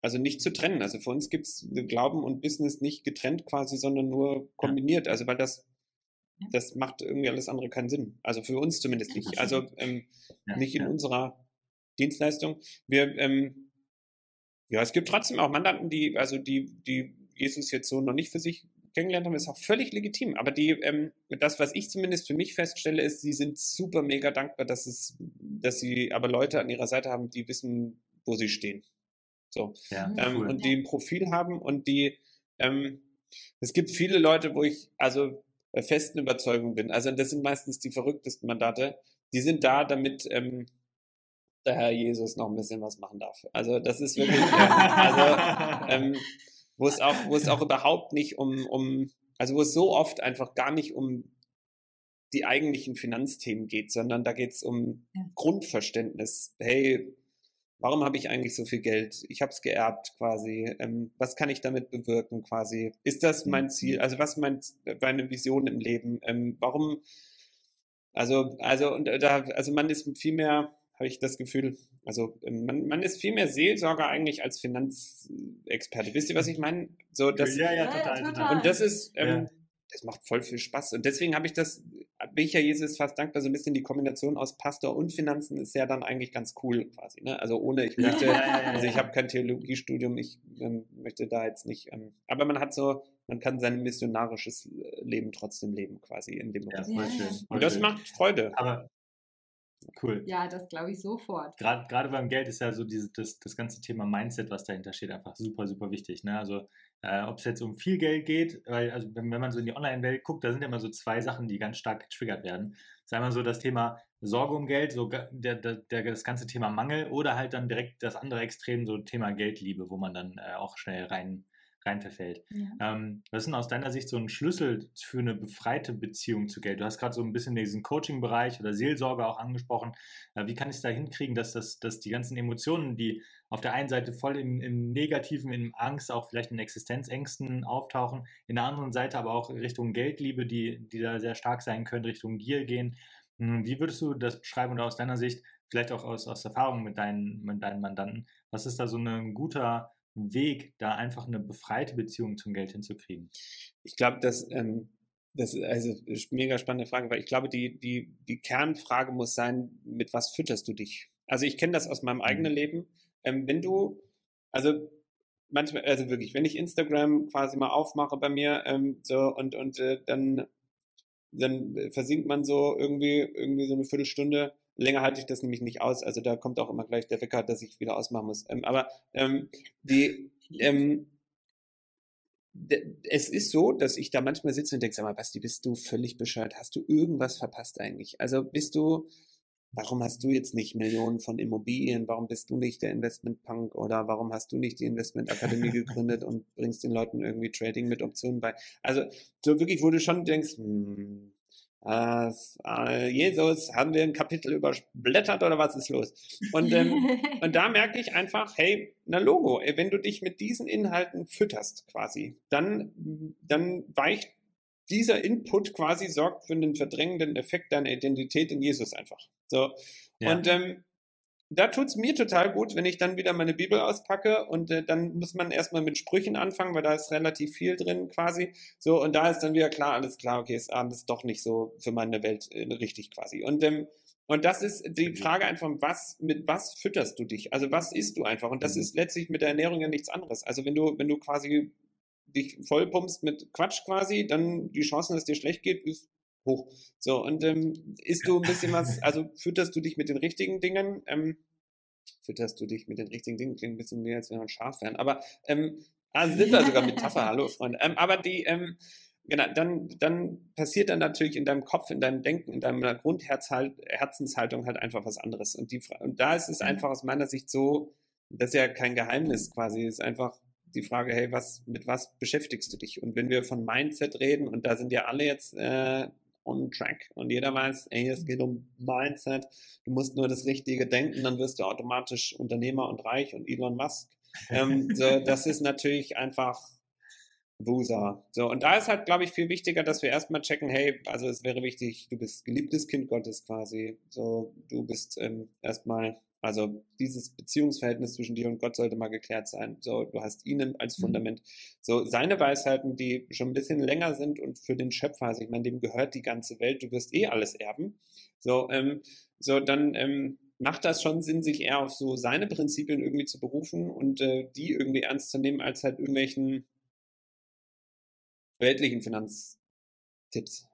also nicht zu trennen. Also für uns gibt es Glauben und Business nicht getrennt quasi, sondern nur kombiniert. Also weil das, Ja. das macht irgendwie alles andere keinen Sinn. Also für uns zumindest nicht. Also ähm, Ja, nicht in ja. unserer Dienstleistung. Wir, ähm, ja, es gibt trotzdem auch Mandanten, die, also die, die Jesus jetzt so noch nicht für sich kennengelernt haben, ist auch völlig legitim. Aber die, ähm, das, was ich zumindest für mich feststelle, ist, sie sind super mega dankbar, dass es, dass sie aber Leute an ihrer Seite haben, die wissen, wo sie stehen. So. Ja, Mhm. Ähm, cool. und die ein Profil haben und die, ähm, es gibt viele Leute, wo ich also der festen Überzeugung bin. Also das sind meistens die verrücktesten Mandate. Die sind da, damit ähm, der Herr Jesus noch ein bisschen was machen darf. Also das ist wirklich, also ähm, wo es auch, wo es auch überhaupt nicht um, um, also wo es so oft einfach gar nicht um die eigentlichen Finanzthemen geht, sondern da geht es um Ja. Grundverständnis. Hey, warum habe ich eigentlich so viel Geld? Ich habe es geerbt quasi. Ähm, was kann ich damit bewirken quasi? Ist das mein Ziel? Also was mein, meine Vision im Leben? Ähm, warum? Also, also, und da, also man ist viel mehr, habe ich das Gefühl, also ähm, man, man ist viel mehr Seelsorger eigentlich als Finanzexperte. Wisst ihr, was ich meine? So, das, ja, ja, total, total. total. und das ist, ähm, Ja. das macht voll viel Spaß. Und deswegen habe ich das, bin ich ja Jesus fast dankbar, so ein bisschen die Kombination aus Pastor und Finanzen ist ja dann eigentlich ganz cool quasi. Ne? Also ohne, ich möchte, also ich habe kein Theologiestudium, ich ähm, möchte da jetzt nicht, ähm, aber man hat so, man kann sein missionarisches Leben trotzdem leben quasi in dem voll Ja. Und das macht Freude. Aber cool. Ja, das glaube ich sofort. Gerade, gerade beim Geld ist ja so diese, das, das ganze Thema Mindset, was dahinter steht, einfach super, super wichtig. Ne? Also äh, ob es jetzt um viel Geld geht, weil also wenn, wenn man so in die Online-Welt guckt, da sind ja immer so zwei Sachen, die ganz stark getriggert werden. Das ist einmal so das Thema Sorge um Geld, so der, der, der, das ganze Thema Mangel oder halt dann direkt das andere Extrem, so Thema Geldliebe, wo man dann äh, auch schnell rein, rein verfällt. Ja. Ähm, was ist denn aus deiner Sicht so ein Schlüssel für eine befreite Beziehung zu Geld? Du hast gerade so ein bisschen diesen Coaching-Bereich oder Seelsorge auch angesprochen. Äh, wie kann ich es da hinkriegen, dass, das, dass die ganzen Emotionen, die auf der einen Seite voll im, im Negativen, in Angst, auch vielleicht in Existenzängsten auftauchen, in der anderen Seite aber auch Richtung Geldliebe, die, die da sehr stark sein können, Richtung Gier gehen. Hm, Wie würdest du das beschreiben oder aus deiner Sicht, vielleicht auch aus, aus Erfahrung mit deinen, mit deinen Mandanten, was ist da so ein guter Weg, da einfach eine befreite Beziehung zum Geld hinzukriegen? Ich glaube, dass ähm, das ist also ist eine mega spannende Frage, weil ich glaube, die, die, die Kernfrage muss sein, mit was fütterst du dich? Also ich kenne das aus meinem eigenen Leben. Ähm, wenn du, also manchmal, also wirklich, wenn ich Instagram quasi mal aufmache bei mir, ähm, so und, und äh, dann, dann versinkt man so irgendwie, irgendwie so eine Viertelstunde. Länger halte ich das nämlich nicht aus. Also da kommt auch immer gleich der Wecker, dass ich wieder ausmachen muss. Ähm, aber ähm, die, ähm, es ist so, dass ich da manchmal sitze und denke, sag mal, Basti, bist du völlig bescheuert? Hast du irgendwas verpasst eigentlich? Also bist du, warum hast du jetzt nicht Millionen von Immobilien? Warum bist du nicht der Investmentpunk? Oder warum hast du nicht die Investmentakademie gegründet und bringst den Leuten irgendwie Trading mit Optionen bei? Also so wirklich, wo du schon denkst, hm, äh, Jesus, haben wir ein Kapitel überblättert oder was ist los? Und, ähm, und da merke ich einfach, hey, na Logo, wenn du dich mit diesen Inhalten fütterst quasi, dann, dann weicht dieser Input quasi sorgt für einen verdrängenden Effekt deiner Identität in Jesus einfach. So. Ja. Und ähm, da tut's mir total gut, wenn ich dann wieder meine Bibel auspacke und äh, dann muss man erstmal mit Sprüchen anfangen, weil da ist relativ viel drin quasi. So, und da ist dann wieder klar, alles klar, okay, ist abends doch nicht so für meine Welt äh, richtig quasi. Und ähm, und das ist die Frage einfach, was, mit was fütterst du dich? Also was isst du einfach? Und das mhm. ist letztlich mit der Ernährung ja nichts anderes. Also wenn du, wenn du quasi dich vollpumpst mit Quatsch quasi, dann die Chancen, dass dir schlecht geht, ist hoch. So, und ähm, isst du ein bisschen was, also fütterst du dich mit den richtigen Dingen, ähm, fütterst du dich mit den richtigen Dingen, klingt ein bisschen mehr, als wenn man scharf wären, aber ähm, also sind da sogar Metapher, hallo Freunde, ähm, aber die, ähm, genau, dann, dann passiert dann natürlich in deinem Kopf, in deinem Denken, in deiner Grundherzenshaltung halt einfach was anderes. Und, die, und da ist es mhm. einfach aus meiner Sicht so, das ist ja kein Geheimnis quasi, ist einfach die Frage, hey, was, mit was beschäftigst du dich? Und wenn wir von Mindset reden, und da sind ja alle jetzt äh, on track. Und jeder weiß, ey, es geht um Mindset. Du musst nur das Richtige denken, dann wirst du automatisch Unternehmer und reich und Elon Musk. Ähm, so, das ist natürlich einfach Wusa. So, und da ist halt, glaube ich, viel wichtiger, dass wir erstmal checken, hey, also es wäre wichtig, du bist geliebtes Kind Gottes quasi. So, du bist ähm, erstmal also dieses Beziehungsverhältnis zwischen dir und Gott sollte mal geklärt sein. So, du hast ihn als mhm. Fundament. So, seine Weisheiten, die schon ein bisschen länger sind und für den Schöpfer, also ich meine, dem gehört die ganze Welt, du wirst eh alles erben. So, ähm, so dann ähm, macht das schon Sinn, sich eher auf so seine Prinzipien irgendwie zu berufen und äh, die irgendwie ernst zu nehmen, als halt irgendwelchen weltlichen Finanztipps.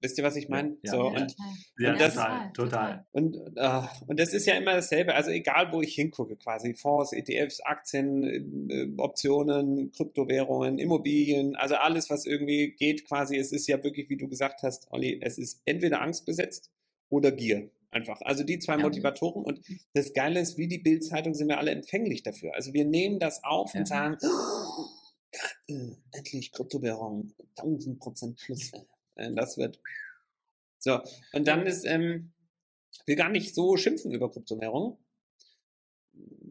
Wisst ihr, was ich meine? Ja, so, ja, und, ja, und das, total, total. Und, uh, und das ist ja immer dasselbe. Also egal, wo ich hingucke, quasi Fonds, ETFs, Aktien, äh, Optionen, Kryptowährungen, Immobilien, also alles, was irgendwie geht, quasi. Es ist ja wirklich, wie du gesagt hast, Olli, es ist entweder angstbesetzt oder Gier. Einfach. Also die zwei Motivatoren. Und das Geile ist, wie die Bildzeitung sind wir alle empfänglich dafür. Also wir nehmen das auf und sagen, oh, endlich Kryptowährung, 1000 Prozent plus. Äh, das wird. So, und dann ist, ähm, will gar nicht so schimpfen über Kryptowährungen.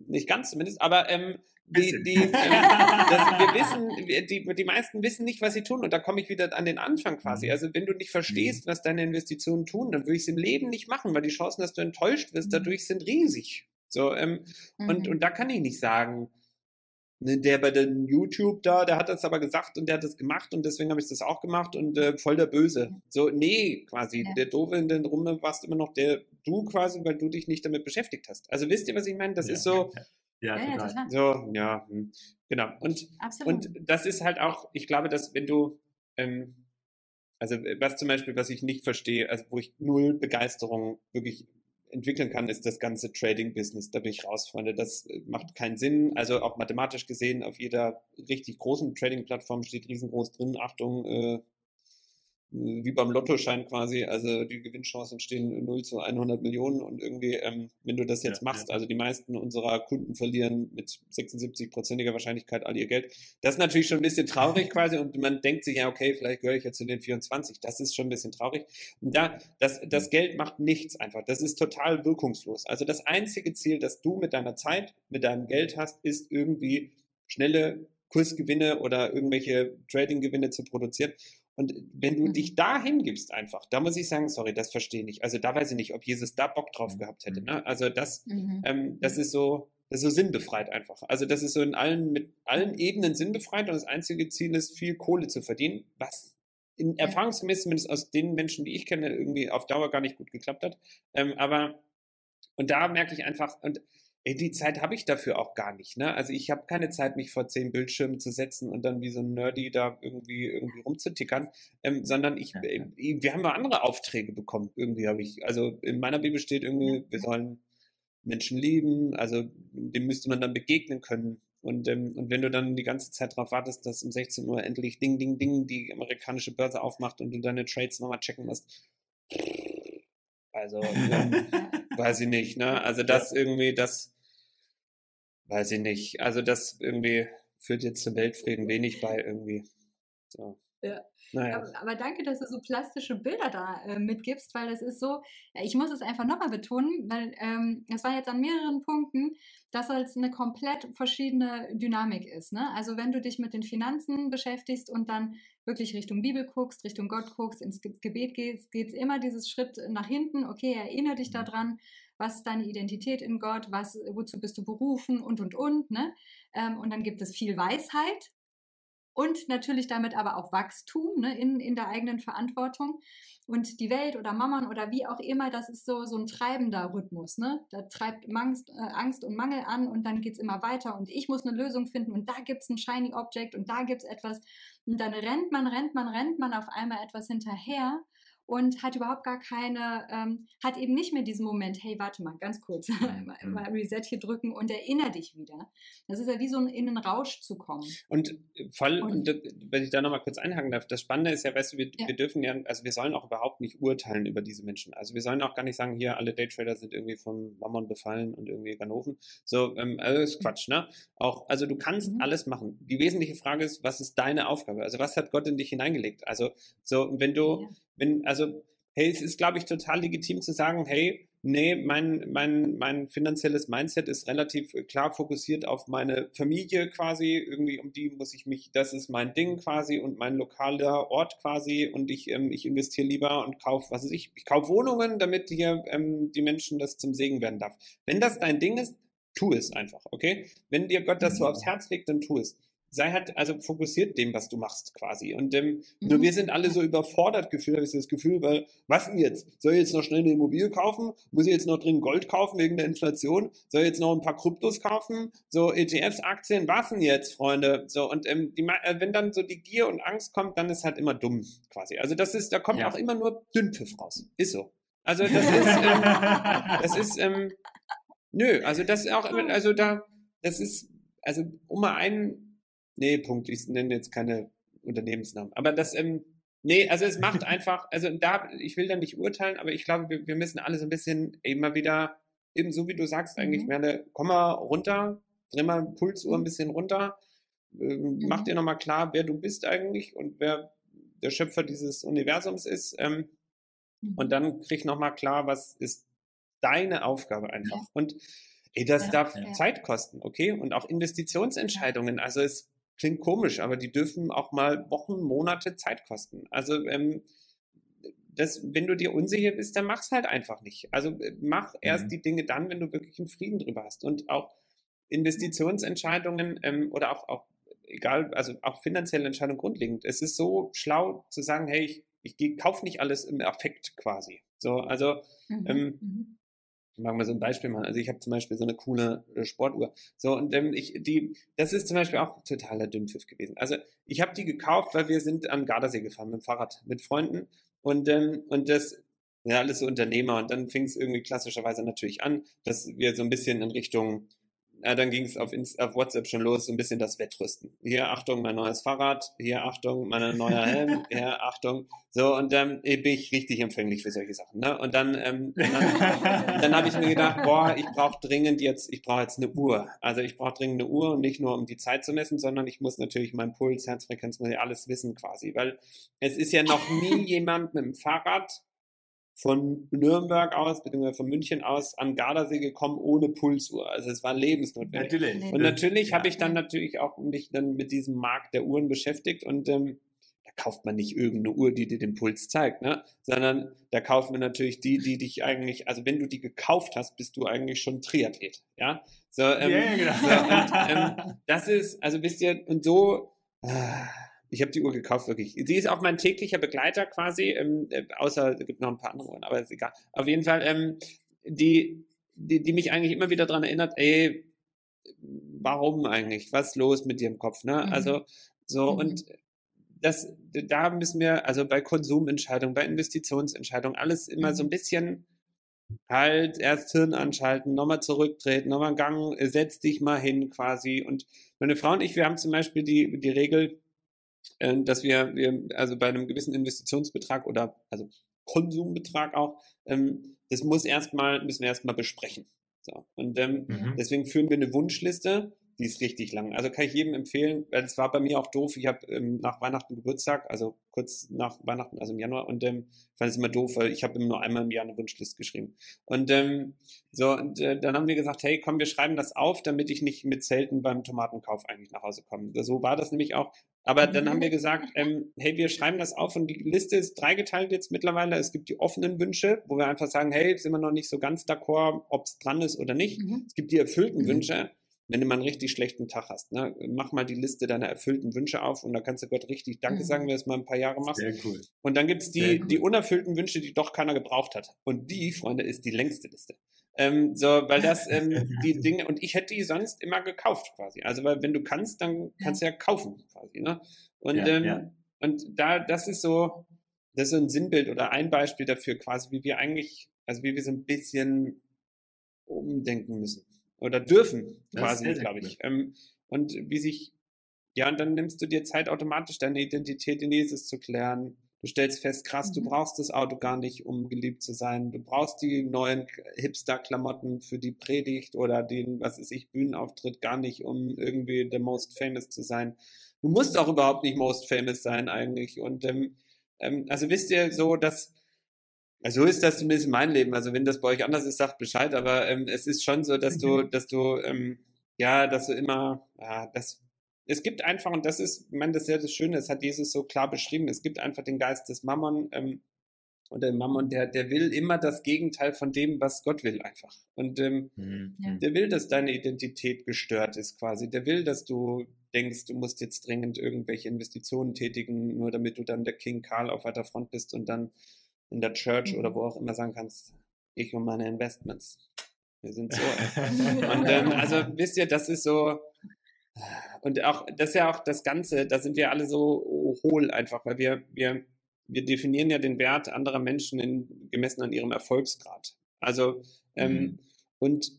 Nicht ganz zumindest, aber ähm, die, die, äh, das, wir wissen, die, die meisten wissen nicht, was sie tun. Und da komme ich wieder an den Anfang quasi. Mhm. Also wenn du nicht verstehst, mhm. was deine Investitionen tun, dann würde ich es im Leben nicht machen, weil die Chancen, dass du enttäuscht wirst, mhm. dadurch sind riesig. So, ähm, mhm. und, und da kann ich nicht sagen, der bei den YouTube da, der hat das aber gesagt und der hat das gemacht und deswegen habe ich das auch gemacht und äh, voll der Böse. So, nee, quasi. Ja. Der Doofe in den Rumme warst immer noch der du quasi, weil du dich nicht damit beschäftigt hast. Also wisst ihr, was ich meine? Das ja. ist so. Ja, ja, total. So, ja, hm, genau. Und, und das ist halt auch, ich glaube, dass wenn du, ähm, also was zum Beispiel, was ich nicht verstehe, also wo ich null Begeisterung wirklich entwickeln kann, ist das ganze Trading-Business. Da bin ich raus, Freunde. Das äh, macht keinen Sinn. Also auch mathematisch gesehen, auf jeder richtig großen Trading-Plattform steht riesengroß drin, Achtung, äh, wie beim Lottoschein quasi, also die Gewinnchancen stehen 0 zu 100 Millionen und irgendwie, ähm, wenn du das jetzt ja, machst, ja. also die meisten unserer Kunden verlieren mit 76-prozentiger Wahrscheinlichkeit all ihr Geld. Das ist natürlich schon ein bisschen traurig quasi und man denkt sich, ja, okay, vielleicht gehöre ich jetzt zu den 24. Das ist schon ein bisschen traurig. Und da, das, das Geld macht nichts einfach. Das ist total wirkungslos. Also das einzige Ziel, das du mit deiner Zeit, mit deinem Geld hast, ist irgendwie schnelle Kursgewinne oder irgendwelche Trading-Gewinne zu produzieren. Und wenn du mhm. dich da hingibst einfach, da muss ich sagen, sorry, das verstehe ich nicht. Also da weiß ich nicht, ob Jesus da Bock drauf mhm. gehabt hätte. Ne? Also das, mhm. ähm, das ist so, das ist so sinnbefreit einfach. Also das ist so in allen, mit allen Ebenen sinnbefreit und das einzige Ziel ist, viel Kohle zu verdienen, was in, erfahrungsgemäß zumindest aus den Menschen, die ich kenne, irgendwie auf Dauer gar nicht gut geklappt hat. Ähm, aber und da merke ich einfach, und die Zeit habe ich dafür auch gar nicht. Ne? Also ich habe keine Zeit, mich vor zehn Bildschirmen zu setzen und dann wie so ein Nerdy da irgendwie irgendwie rumzutickern, ähm, sondern ich, äh, wir haben mal andere Aufträge bekommen. Irgendwie habe ich, also in meiner Bibel steht irgendwie, wir sollen Menschen lieben, also dem müsste man dann begegnen können. Und, ähm, und wenn du dann die ganze Zeit darauf wartest, dass um 16 Uhr endlich Ding, Ding, Ding die amerikanische Börse aufmacht und du deine Trades nochmal checken musst, also ähm, weiß ich nicht, ne? Also das irgendwie, das weiß ich nicht. Also das irgendwie führt jetzt zum Weltfrieden wenig bei irgendwie. So. Ja. Naja. Aber, aber, danke, dass du so plastische Bilder da äh, mitgibst, weil das ist so, ich muss es einfach nochmal betonen, weil ähm, es war jetzt an mehreren Punkten, dass es eine komplett verschiedene Dynamik ist. Ne? Also wenn du dich mit den Finanzen beschäftigst und dann wirklich Richtung Bibel guckst, Richtung Gott guckst, ins Gebet gehst, geht es immer dieses Schritt nach hinten, okay, erinnere dich mhm. daran, was ist deine Identität in Gott, was, wozu bist du berufen und, und, und. Ne? Ähm, und dann gibt es viel Weisheit, und natürlich damit aber auch Wachstum ne, in, in der eigenen Verantwortung. Und die Welt oder Mammon oder wie auch immer, das ist so, so ein treibender Rhythmus. Ne? Da treibt Angst, äh, Angst und Mangel an und dann geht es immer weiter und ich muss eine Lösung finden und da gibt es ein Shiny Object und da gibt es etwas. Und dann rennt man, rennt man, rennt man auf einmal etwas hinterher und hat überhaupt gar keine, ähm, hat eben nicht mehr diesen Moment, hey, warte mal, ganz kurz, mal, mal, mhm. Reset hier drücken und erinnere dich wieder. Das ist ja wie so ein, in den Rausch zu kommen. Und äh, voll, und, und wenn ich da nochmal kurz einhaken darf, das Spannende ist ja, weißt du, wir, ja. wir dürfen ja, also wir sollen auch überhaupt nicht urteilen über diese Menschen. Also wir sollen auch gar nicht sagen, hier alle Daytrader sind irgendwie vom Mammon befallen und irgendwie Ganoven. So, ähm, also ist mhm. Quatsch, ne? Auch, also du kannst mhm. alles machen. Die wesentliche Frage ist, was ist deine Aufgabe? Also was hat Gott in dich hineingelegt? Also so, wenn du, ja wenn, also, hey, es ist, glaube ich, total legitim zu sagen, hey, nee, mein, mein, mein finanzielles Mindset ist relativ klar fokussiert auf meine Familie quasi. Irgendwie um die muss ich mich, das ist mein Ding quasi und mein lokaler Ort quasi und ich, ähm, ich investiere lieber und kaufe, was weiß ich, ich kaufe Wohnungen, damit hier ähm, die Menschen das zum Segen werden darf. Wenn das dein Ding ist, tu es einfach, okay? Wenn dir Gott das so aufs Herz legt, dann tu es sei halt, also fokussiert dem, was du machst quasi. Und ähm, mhm. nur wir sind alle so überfordert gefühlt, habe ich das Gefühl, weil, was denn jetzt? Soll ich jetzt noch schnell eine Immobilie kaufen? Muss ich jetzt noch dringend Gold kaufen wegen der Inflation? Soll ich jetzt noch ein paar Kryptos kaufen? So ETFs, Aktien, was denn jetzt, Freunde? So, und ähm, die, äh, wenn dann so die Gier und Angst kommt, dann ist halt immer dumm quasi. Also das ist, da kommt ja. auch immer nur Dünnpfiff raus. Ist so. Also das ist, ähm, das ist, ähm, nö, also das ist auch, also da, das ist, also um mal einen Nee, Punkt. Ich nenne jetzt keine Unternehmensnamen. Aber das, ähm, nee, also es macht einfach, also da, ich will da nicht urteilen, aber ich glaube, wir, wir müssen alle so ein bisschen immer wieder, eben so wie du sagst, eigentlich, mhm. Merle, komm mal runter, dreh mal Pulsuhr ein mhm. bisschen runter, äh, mhm. mach dir nochmal klar, wer du bist eigentlich und wer der Schöpfer dieses Universums ist. Ähm, mhm. Und dann krieg nochmal klar, was ist deine Aufgabe einfach. Und ey, das ja, darf ja. Zeit kosten, okay? Und auch Investitionsentscheidungen. Also es klingt komisch, aber die dürfen auch mal Wochen, Monate Zeit kosten. Also ähm, das, wenn du dir unsicher bist, dann mach's halt einfach nicht. Also äh, mach mhm. erst die Dinge dann, wenn du wirklich einen Frieden drüber hast. Und auch Investitionsentscheidungen ähm, oder auch, auch egal, also auch finanzielle Entscheidungen grundlegend. Es ist so schlau zu sagen, hey, ich, ich kaufe nicht alles im Affekt quasi. So, also mhm. Ähm, mhm machen wir so ein Beispiel machen. Also ich habe zum Beispiel so eine coole äh, Sportuhr. So, und ähm, ich, die, das ist zum Beispiel auch totaler Dünnpfiff gewesen. Also ich habe die gekauft, weil wir sind am Gardasee gefahren mit dem Fahrrad, mit Freunden. Und, ähm, und das, ja, alles so Unternehmer. Und dann fing es irgendwie klassischerweise natürlich an, dass wir so ein bisschen in Richtung ja, dann ging es auf, auf, WhatsApp schon los, so ein bisschen das Wettrüsten. Hier, Achtung, mein neues Fahrrad, hier, Achtung, mein neuer Helm, hier, Achtung. So, und dann ähm, bin ich richtig empfänglich für solche Sachen. Ne? Und dann, ähm, dann, dann habe ich mir gedacht, boah, ich brauche dringend jetzt, ich brauche jetzt eine Uhr. Also ich brauche dringend eine Uhr und nicht nur, um die Zeit zu messen, sondern ich muss natürlich meinen Puls, Herzfrequenz, muss ja alles wissen quasi. Weil es ist ja noch nie jemand mit dem Fahrrad von Nürnberg aus, beziehungsweise von München aus an Gardasee gekommen ohne Pulsuhr. Also es war lebensnotwendig. Natürlich. Und natürlich ja. habe ich dann natürlich auch mich dann mit diesem Markt der Uhren beschäftigt und ähm, da kauft man nicht irgendeine Uhr, die dir den Puls zeigt, ne? sondern da kaufen wir natürlich die, die dich eigentlich, also wenn du die gekauft hast, bist du eigentlich schon Triathlet, ja. So, ähm, yeah, genau. so, und, ähm, das ist, also wisst ihr, und so, ah, ich habe die Uhr gekauft, wirklich. Sie ist auch mein täglicher Begleiter quasi, ähm, äh, außer es gibt noch ein paar andere Uhren, aber ist egal. Auf jeden Fall, ähm, die, die, die mich eigentlich immer wieder daran erinnert, ey, warum eigentlich? Was ist los mit dir im Kopf? Ne? Mhm. Also, so, mhm. und das, da müssen wir, also bei Konsumentscheidungen, bei Investitionsentscheidungen, alles immer mhm. so ein bisschen halt erst Hirn anschalten, nochmal zurücktreten, nochmal einen Gang, setz dich mal hin quasi. Und meine Frau und ich, wir haben zum Beispiel die, die Regel, äh, dass wir, wir also bei einem gewissen Investitionsbetrag oder also Konsumbetrag auch, ähm, das muss erstmal, müssen wir erstmal besprechen. So. Und ähm, mhm. deswegen führen wir eine Wunschliste Die ist richtig lang. Also kann ich jedem empfehlen, weil es war bei mir auch doof. Ich habe ähm, nach Weihnachten Geburtstag, also kurz nach Weihnachten, also im Januar, und ähm, fand es immer doof, weil ich habe immer nur einmal im Jahr eine Wunschliste geschrieben. Und ähm, so, und äh, dann haben wir gesagt, hey, komm, wir schreiben das auf, damit ich nicht mit Zelten beim Tomatenkauf eigentlich nach Hause komme. So war das nämlich auch. Aber dann haben wir gesagt, ähm, hey, wir schreiben das auf und die Liste ist dreigeteilt jetzt mittlerweile. Es gibt die offenen Wünsche, wo wir einfach sagen, hey, sind wir noch nicht so ganz d'accord, ob es dran ist oder nicht. Mhm. Es gibt die erfüllten Mhm. Wünsche, wenn du mal einen richtig schlechten Tag hast. Ne? Mach mal die Liste deiner erfüllten Wünsche auf und da kannst du Gott richtig Danke Mhm. sagen, wenn du es mal ein paar Jahre machst. Sehr cool. Und dann gibt's Sehr die, cool. die unerfüllten Wünsche, die doch keiner gebraucht hat. Und die, Freunde, ist die längste Liste. Ähm, so, weil das ähm, die Dinge, und ich hätte die sonst immer gekauft quasi. Also, weil wenn du kannst, dann kannst du ja kaufen quasi. Ne? Und, Ja, ähm, ja. und da, das ist so, das ist so ein Sinnbild oder ein Beispiel dafür quasi, wie wir eigentlich, also wie wir so ein bisschen umdenken müssen. Oder dürfen, Das quasi, glaube ich. Ähm, und wie sich, ja, und dann nimmst du dir Zeit, automatisch deine Identität in Jesus zu klären. Du stellst fest, krass, du Mhm. brauchst das Auto gar nicht, um geliebt zu sein. Du brauchst die neuen Hipster-Klamotten für die Predigt oder den, was ist ich, Bühnenauftritt gar nicht, um irgendwie the most famous zu sein. Du musst auch überhaupt nicht most famous sein eigentlich. Und ähm, ähm, also wisst ihr so, dass also so ist das zumindest in meinem Leben. Also wenn das bei euch anders ist, sagt Bescheid. Aber ähm, es ist schon so, dass du, dass du, ähm, ja, dass du immer, ja, das, es gibt einfach, und das ist, ich meine, das ist ja das Schöne, das hat Jesus so klar beschrieben, es gibt einfach den Geist des Mammon, ähm, und der Mammon, der, der will immer das Gegenteil von dem, was Gott will, einfach. Und ähm, Mhm. Ja. der will, dass deine Identität gestört ist quasi. Der will, dass du denkst, du musst jetzt dringend irgendwelche Investitionen tätigen, nur damit du dann der King Karl auf weiter Front bist und dann in der Church Mhm. oder wo auch immer sagen kannst, ich und meine Investments. Wir sind so. Und ähm, also wisst ihr, das ist so. Und auch, das ist ja auch das Ganze, da sind wir alle so hohl einfach, weil wir, wir, wir definieren ja den Wert anderer Menschen in, gemessen an ihrem Erfolgsgrad. Also, ähm, Mhm. und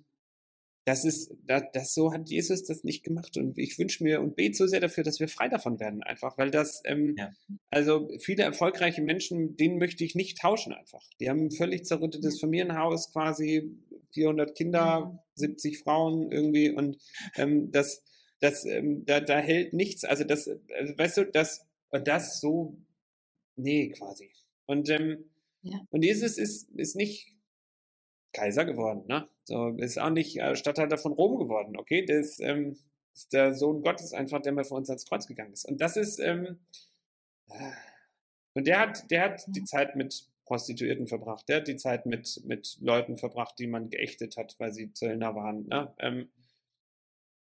das ist, das, das so hat Jesus das nicht gemacht. Und ich wünsche mir und bete so sehr dafür, dass wir frei davon werden, einfach, weil das, ähm, Ja. also viele erfolgreiche Menschen, denen möchte ich nicht tauschen einfach. Die haben ein völlig zerrüttetes Familienhaus, quasi 400 Kinder, Ja. 70 Frauen irgendwie und ähm, das, das, ähm, da, da hält nichts. Also das, also weißt du, das, das so, nee, quasi. Und, ähm, Ja. und Jesus ist, ist nicht Kaiser geworden, ne? So, ist auch nicht äh, Statthalter von Rom geworden, okay? Der ist, ähm, ist der Sohn Gottes einfach, der mal für uns ans Kreuz gegangen ist. Und das ist, ähm, äh, und der hat, der hat die Ja. Zeit mit Prostituierten verbracht, der hat die Zeit mit, mit Leuten verbracht, die man geächtet hat, weil sie Zöllner waren, ne? Ähm,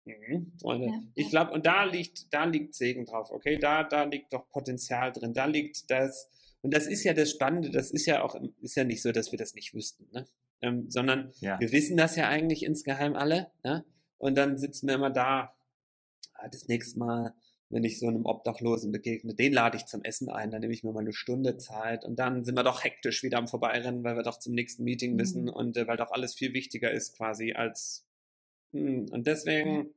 mhm, Freunde. Ja, Ich glaube, und da liegt, da liegt Segen drauf, okay? Da, da liegt doch Potenzial drin. Da liegt das, und das ist ja das Spannende, das ist ja auch, ist ja nicht so, dass wir das nicht wüssten, ne? Ähm, sondern Ja. wir wissen das ja eigentlich insgeheim alle, ne? Und dann sitzen wir immer da, ah, das nächste Mal, wenn ich so einem Obdachlosen begegne, den lade ich zum Essen ein, dann nehme ich mir mal eine Stunde Zeit und dann sind wir doch hektisch wieder am Vorbeirennen, weil wir doch zum nächsten Meeting müssen Mhm. und äh, weil doch alles viel wichtiger ist quasi als hm, und deswegen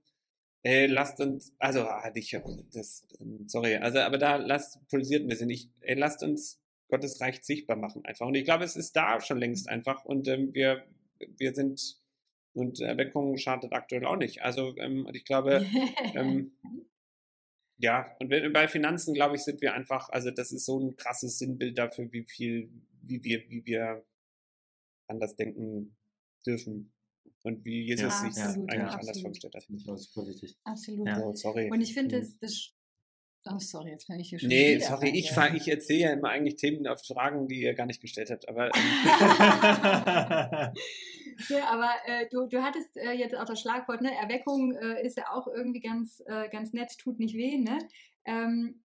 ey, lasst uns, also ah, ich das, ähm, sorry, also aber da lasst pulsiert ein bisschen, ich, ey, lasst uns Gottes Reich sichtbar machen einfach und ich glaube, es ist da schon längst einfach und ähm, wir wir sind und Erweckung schadet aktuell auch nicht. Also ähm, und ich glaube, ähm, ja, und bei Finanzen, glaube ich, sind wir einfach, also das ist so ein krasses Sinnbild dafür, wie viel, wie wir, wie wir anders denken dürfen. Und wie Jesus Ja, sich absolut, eigentlich ja, anders vorgestellt hat. Finde ich auch super wichtig. Absolut. Ja. So, sorry. Und ich finde, Hm. das, das. Oh, sorry, jetzt kann ich hier schon. Nee, wieder sorry, ich, fang- ich erzähle ja immer eigentlich Themen auf Fragen, die ihr gar nicht gestellt habt. Aber ähm, Ja, aber äh, du, du hattest äh, jetzt auch das Schlagwort, ne? Erweckung äh, ist ja auch irgendwie ganz, äh, ganz nett, tut nicht weh, ne? Ähm,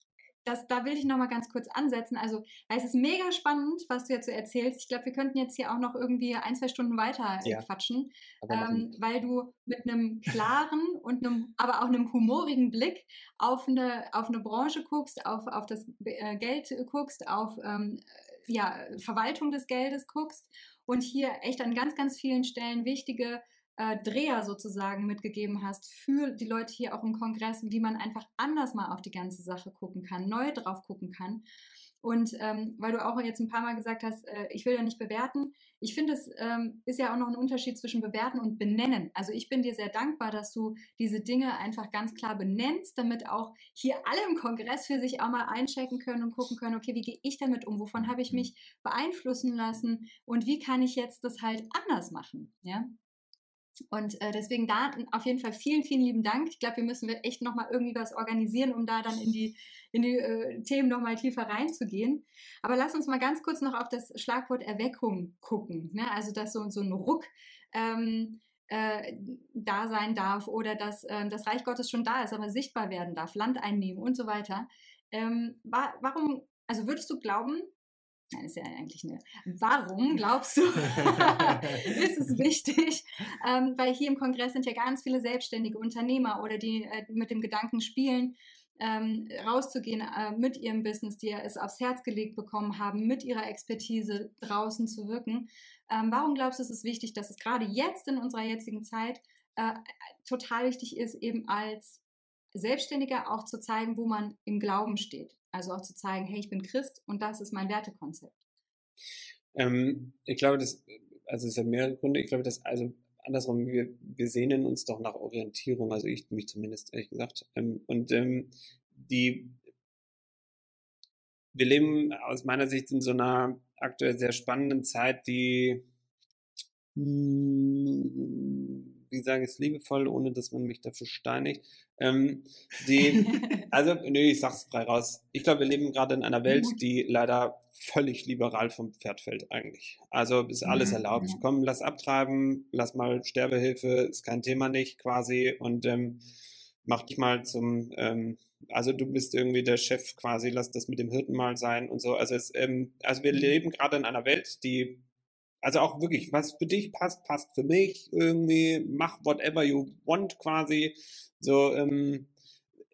das, da will ich nochmal ganz kurz ansetzen. Also, weil es ist mega spannend, was du jetzt so erzählst. Ich glaube, wir könnten jetzt hier auch noch irgendwie ein, zwei Stunden weiter äh, Ja. quatschen, ähm, weil du mit einem klaren und einem, aber auch einem humorigen Blick auf eine, auf eine Branche guckst, auf, auf das äh, Geld guckst, auf ähm, ja, Verwaltung des Geldes guckst und hier echt an ganz, ganz vielen Stellen wichtige äh, Dreher sozusagen mitgegeben hast für die Leute hier auch im Kongress, wie man einfach anders mal auf die ganze Sache gucken kann, neu drauf gucken kann. Und ähm, weil du auch jetzt ein paar Mal gesagt hast, äh, ich will ja nicht bewerten, ich finde, es ähm, ist ja auch noch ein Unterschied zwischen bewerten und benennen. Also ich bin dir sehr dankbar, dass du diese Dinge einfach ganz klar benennst, damit auch hier alle im Kongress für sich auch mal einchecken können und gucken können, okay, wie gehe ich damit um? Wovon habe ich mhm. mich beeinflussen lassen? Und wie kann ich jetzt das halt anders machen? Ja. Und äh, deswegen da auf jeden Fall vielen, vielen lieben Dank. Ich glaube, wir müssen echt nochmal irgendwie was organisieren, um da dann in die, in die äh, Themen nochmal tiefer reinzugehen. Aber lass uns mal ganz kurz noch auf das Schlagwort Erweckung gucken. Ne? Also, dass so, so ein Ruck ähm, äh, da sein darf oder dass äh, das Reich Gottes schon da ist, aber sichtbar werden darf, Land einnehmen und so weiter. Ähm, wa warum, also würdest du glauben, Nein, ist ja eigentlich eine. Warum glaubst du, ist es wichtig? Ähm, weil hier im Kongress sind ja ganz viele selbstständige Unternehmer oder die äh, mit dem Gedanken spielen, ähm, rauszugehen äh, mit ihrem Business, die es aufs Herz gelegt bekommen haben, mit ihrer Expertise draußen zu wirken. Ähm, warum glaubst du, ist es wichtig, dass es gerade jetzt in unserer jetzigen Zeit äh, total wichtig ist, eben als Selbstständiger auch zu zeigen, wo man im Glauben steht? Also auch zu zeigen, hey, ich bin Christ und das ist mein Wertekonzept. Ähm, ich glaube, das, also es hat mehrere Gründe. Ich glaube, dass, also andersrum, wir, wir sehnen uns doch nach Orientierung, also ich mich zumindest, ehrlich gesagt. Ähm, und ähm, die, wir leben aus meiner Sicht in so einer aktuell sehr spannenden Zeit, die, hm, wie sage ich es liebevoll, ohne dass man mich dafür steinigt, ähm, die, also, nee, ich sag's frei raus. Ich glaube, wir leben gerade in einer Welt, die leider völlig liberal vom Pferd fällt, eigentlich. Also ist alles mhm, erlaubt. Ja. Komm, lass abtreiben, lass mal Sterbehilfe, ist kein Thema nicht, quasi. Und ähm, mach dich mal zum, ähm, also du bist irgendwie der Chef quasi, lass das mit dem Hirten mal sein und so. Also, es, ähm, also wir mhm. leben gerade in einer Welt, die also auch wirklich, was für dich passt, passt für mich irgendwie, mach whatever you want quasi. So, ähm,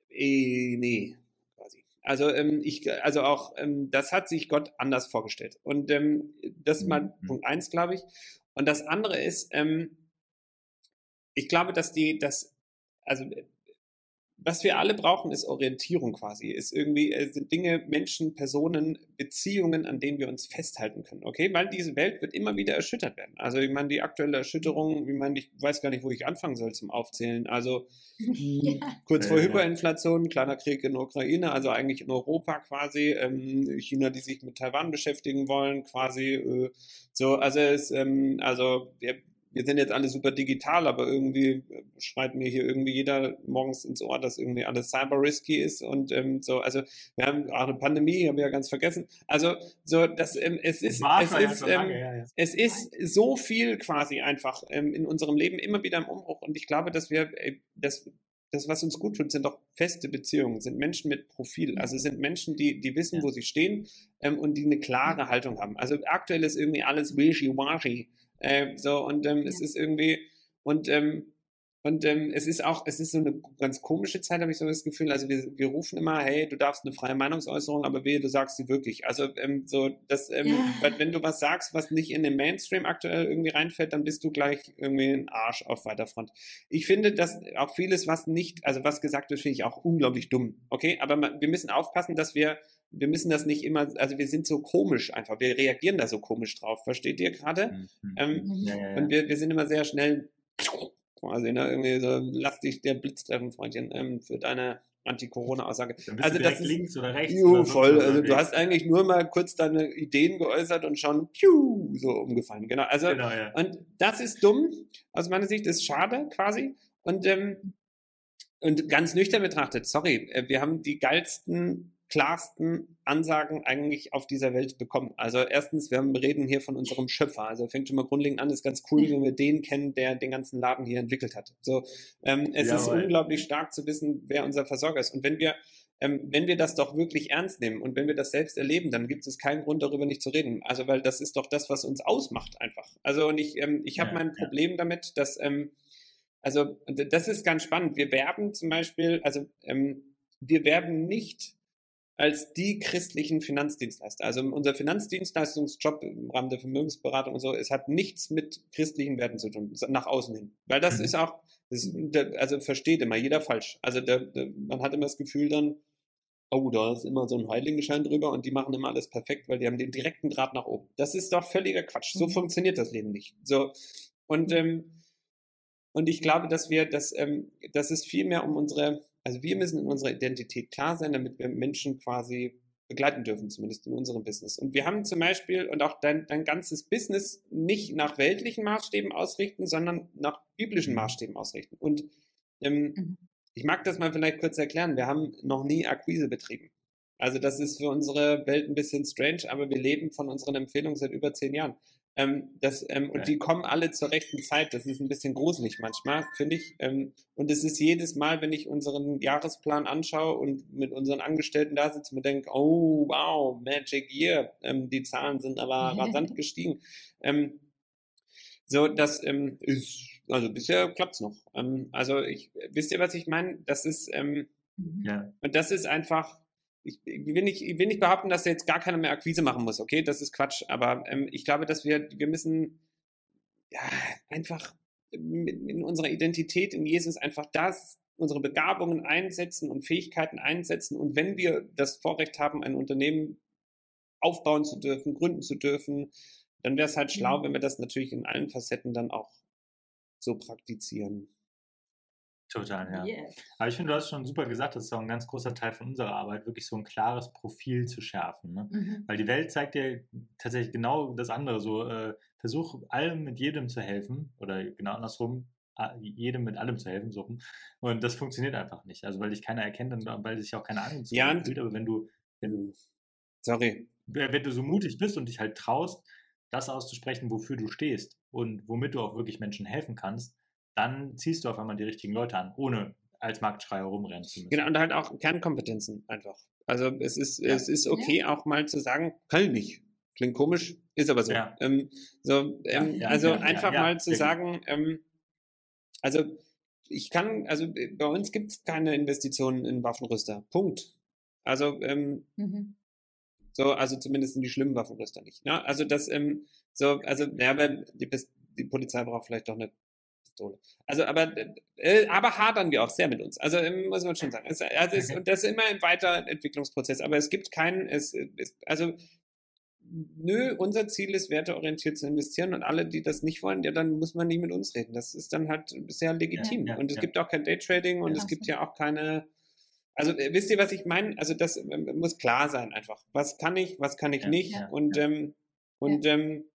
eh, nee, quasi. Also ähm, ich, also auch, ähm, das hat sich Gott anders vorgestellt. Und ähm, das ist mal mhm. Punkt eins, glaube ich. Und das andere ist, ähm, ich glaube, dass die, dass, also was wir alle brauchen, ist Orientierung quasi. Ist irgendwie, äh, sind Dinge, Menschen, Personen, Beziehungen, an denen wir uns festhalten können. Okay? Weil diese Welt wird immer wieder erschüttert werden. Also, ich meine, die aktuelle Erschütterung, ich meine, ich weiß gar nicht, wo ich anfangen soll zum Aufzählen. Also, ja. kurz vor Hyperinflation, kleiner Krieg in der Ukraine, also eigentlich in Europa quasi, ähm, China, die sich mit Taiwan beschäftigen wollen, quasi, äh, so, also, es, ähm, also, wir, wir sind jetzt alle super digital, aber irgendwie äh, schreit mir hier irgendwie jeder morgens ins Ohr, dass irgendwie alles cyber risky ist und ähm, so, also wir haben auch eine Pandemie, haben wir ja ganz vergessen. Also so, das ähm, es ist es ist ähm, lange, ja, ja. es ist so viel quasi einfach ähm, in unserem Leben immer wieder im Umbruch und ich glaube, dass wir äh, das das, was uns gut tut, sind doch feste Beziehungen, sind Menschen mit Profil. Also sind Menschen, die, die wissen, wo sie stehen ähm, und die eine klare Haltung haben. Also aktuell ist irgendwie alles wishy-washy. Äh, so, und ähm, ja. es ist irgendwie, und, ähm, und ähm, es ist auch, es ist so eine ganz komische Zeit, habe ich so das Gefühl. Also wir, wir rufen immer, hey, du darfst eine freie Meinungsäußerung, aber wehe, du sagst sie wirklich. Also ähm, so, dass, ähm, ja. wenn du was sagst, was nicht in den Mainstream aktuell irgendwie reinfällt, dann bist du gleich irgendwie ein Arsch auf weiter Front. Ich finde, dass auch vieles, was nicht, also was gesagt wird, finde ich auch unglaublich dumm. Okay, aber wir müssen aufpassen, dass wir wir müssen das nicht immer, also wir sind so komisch einfach, wir reagieren da so komisch drauf, versteht ihr gerade? Mhm. Ähm, ja, ja, ja. Und wir, wir sind immer sehr schnell quasi, ne, irgendwie so, lass dich der Blitz treffen, Freundchen, ähm, für deine Anti-Corona-Aussage. Also das ist links oder rechts. Juh, oder voll. Also du hast eigentlich nur mal kurz deine Ideen geäußert und schon piu, so umgefallen. Genau. Also genau, ja. und das ist dumm. Aus meiner Sicht ist schade quasi. Und ähm, und ganz nüchtern betrachtet, sorry, äh, wir haben die geilsten klarsten Ansagen eigentlich auf dieser Welt bekommen. Also erstens, wir reden hier von unserem Schöpfer. Also fängt schon mal grundlegend an, ist ganz cool, wenn wir den kennen, der den ganzen Laden hier entwickelt hat. So, ähm, es Jawohl. ist unglaublich stark zu wissen, wer unser Versorger ist. Und wenn wir ähm, wenn wir das doch wirklich ernst nehmen und wenn wir das selbst erleben, dann gibt es keinen Grund darüber nicht zu reden. Also weil das ist doch das, was uns ausmacht einfach. Also und ich, ähm, ich habe ja, mein Problem ja. damit, dass ähm, also das ist ganz spannend. Wir werben zum Beispiel, also ähm, wir werben nicht als die christlichen Finanzdienstleister. Also unser Finanzdienstleistungsjob im Rahmen der Vermögensberatung und so, es hat nichts mit christlichen Werten zu tun, nach außen hin. Weil das mhm. ist auch, das, also versteht immer jeder falsch. Also der, der, man hat immer das Gefühl dann, oh, da ist immer so ein Heiligenschein drüber und die machen immer alles perfekt, weil die haben den direkten Draht nach oben. Das ist doch völliger Quatsch. So mhm. funktioniert das Leben nicht. So, und, ähm, und ich glaube, dass wir, dass, ähm, dass es viel mehr um unsere also wir müssen in unserer Identität klar sein, damit wir Menschen quasi begleiten dürfen, zumindest in unserem Business. Und wir haben zum Beispiel und auch dein, dein ganzes Business nicht nach weltlichen Maßstäben ausrichten, sondern nach biblischen Maßstäben ausrichten. Und ähm, mhm. ich mag das mal vielleicht kurz erklären. Wir haben noch nie Akquise betrieben. Also das ist für unsere Welt ein bisschen strange, aber wir leben von unseren Empfehlungen seit über zehn Jahren. Ähm, das, ähm, und die kommen alle zur rechten Zeit. Das ist ein bisschen gruselig manchmal, finde ich. Ähm, und es ist jedes Mal, wenn ich unseren Jahresplan anschaue und mit unseren Angestellten da sitze, mir denke, oh wow, Magic Year. Ähm, die Zahlen sind aber rasant gestiegen. Ähm, so, das ähm, ist, also bisher klappt es noch. also ich, wisst ihr, was ich meine? Das ist, ja. und das ist einfach, ich, will nicht, ich will nicht behaupten, dass jetzt gar keiner mehr Akquise machen muss, okay? Das ist Quatsch. Aber ähm, ich glaube, dass wir, wir müssen ja, einfach in unserer Identität in Jesus einfach das, unsere Begabungen einsetzen und Fähigkeiten einsetzen. Und wenn wir das Vorrecht haben, ein Unternehmen aufbauen zu dürfen, gründen zu dürfen, dann wäre es halt schlau, mhm. wenn wir das natürlich in allen Facetten dann auch so praktizieren. Total, ja. Yes. Aber ich finde, du hast schon super gesagt, das ist auch ein ganz großer Teil von unserer Arbeit, wirklich so ein klares Profil zu schärfen. Ne? Mhm. Weil die Welt zeigt dir tatsächlich genau das andere. So, äh, versuch allem mit jedem zu helfen oder genau andersrum, jedem mit allem zu helfen suchen. Und das funktioniert einfach nicht. Also weil dich keiner erkennt und weil sich auch keine Ahnung ja, fühlt. Aber wenn du, wenn du, sorry, wenn du so mutig bist und dich halt traust, das auszusprechen, wofür du stehst und womit du auch wirklich Menschen helfen kannst, dann ziehst du auf einmal die richtigen Leute an, ohne als Marktschreier rumrennen zu müssen. Genau, und halt auch Kernkompetenzen einfach. Also es ist, ja. es ist okay, ja. auch mal zu sagen, kann nicht. Klingt komisch, ist aber so. Ja. Ähm, so ähm, also einfach mal zu sagen, ähm, also ich kann, also bei uns gibt es keine Investitionen in Waffenrüster. Punkt. Also, ähm, mhm. so, also zumindest in die schlimmen Waffenrüster nicht. Ne? Also das, ähm, so, also, ja, aber die, die Polizei braucht vielleicht doch eine Pistole. Also, aber, äh, aber hadern wir auch sehr mit uns. Also, ähm, muss man schon sagen. Es, also, es, und das ist immer ein Weiterentwicklungsprozess. Aber es gibt keinen, es, es, also, nö, unser Ziel ist, werteorientiert zu investieren und alle, die das nicht wollen, ja, dann muss man nie mit uns reden. Das ist dann halt sehr legitim. Ja, ja, und es ja. gibt auch kein Daytrading und es gibt ja auch keine, also äh, wisst ihr, was ich meine? Also das äh, muss klar sein einfach. Was kann ich, was kann ich nicht? Und, ähm, und ähm,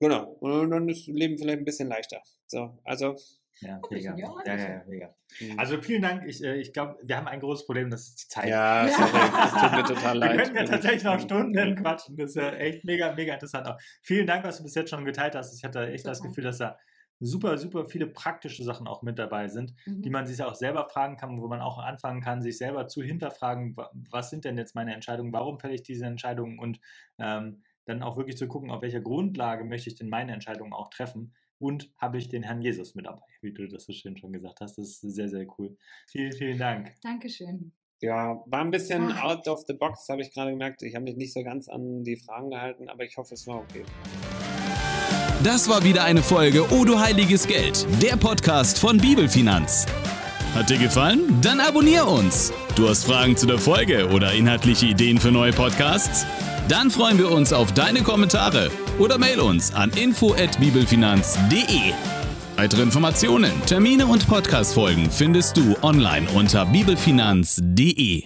Genau. Und dann ist das Leben vielleicht ein bisschen leichter. So, also. Ja, mega. Ja, ja, ja, mega. Mhm. Also vielen Dank. Ich, äh, ich glaube, wir haben ein großes Problem, das ist die Zeit. Ja, sorry, das tut mir total leid. Wir können ja tatsächlich noch Stunden quatschen. Das ist ja echt mega, mega interessant auch. Vielen Dank, was du bis jetzt schon geteilt hast. Ich hatte echt das Gefühl, dass da super, super viele praktische Sachen auch mit dabei sind, mhm. die man sich auch selber fragen kann, wo man auch anfangen kann, sich selber zu hinterfragen, was sind denn jetzt meine Entscheidungen, warum fälle ich diese Entscheidungen und ähm, dann auch wirklich zu gucken, auf welcher Grundlage möchte ich denn meine Entscheidungen auch treffen und habe ich den Herrn Jesus mit dabei, wie du das so schön schon gesagt hast. Das ist sehr, sehr cool. Vielen, vielen Dank. Dankeschön. Ja, war ein bisschen Ach. out of the box, habe ich gerade gemerkt. Ich habe mich nicht so ganz an die Fragen gehalten, aber ich hoffe, es war okay. Das war wieder eine Folge O du heiliges Geld, der Podcast von Bibelfinanz. Hat dir gefallen? Dann abonnier uns. Du hast Fragen zu der Folge oder inhaltliche Ideen für neue Podcasts? Dann freuen wir uns auf deine Kommentare oder mail uns an info@bibelfinanz.de. Weitere Informationen, Termine und Podcastfolgen findest du online unter bibelfinanz.de.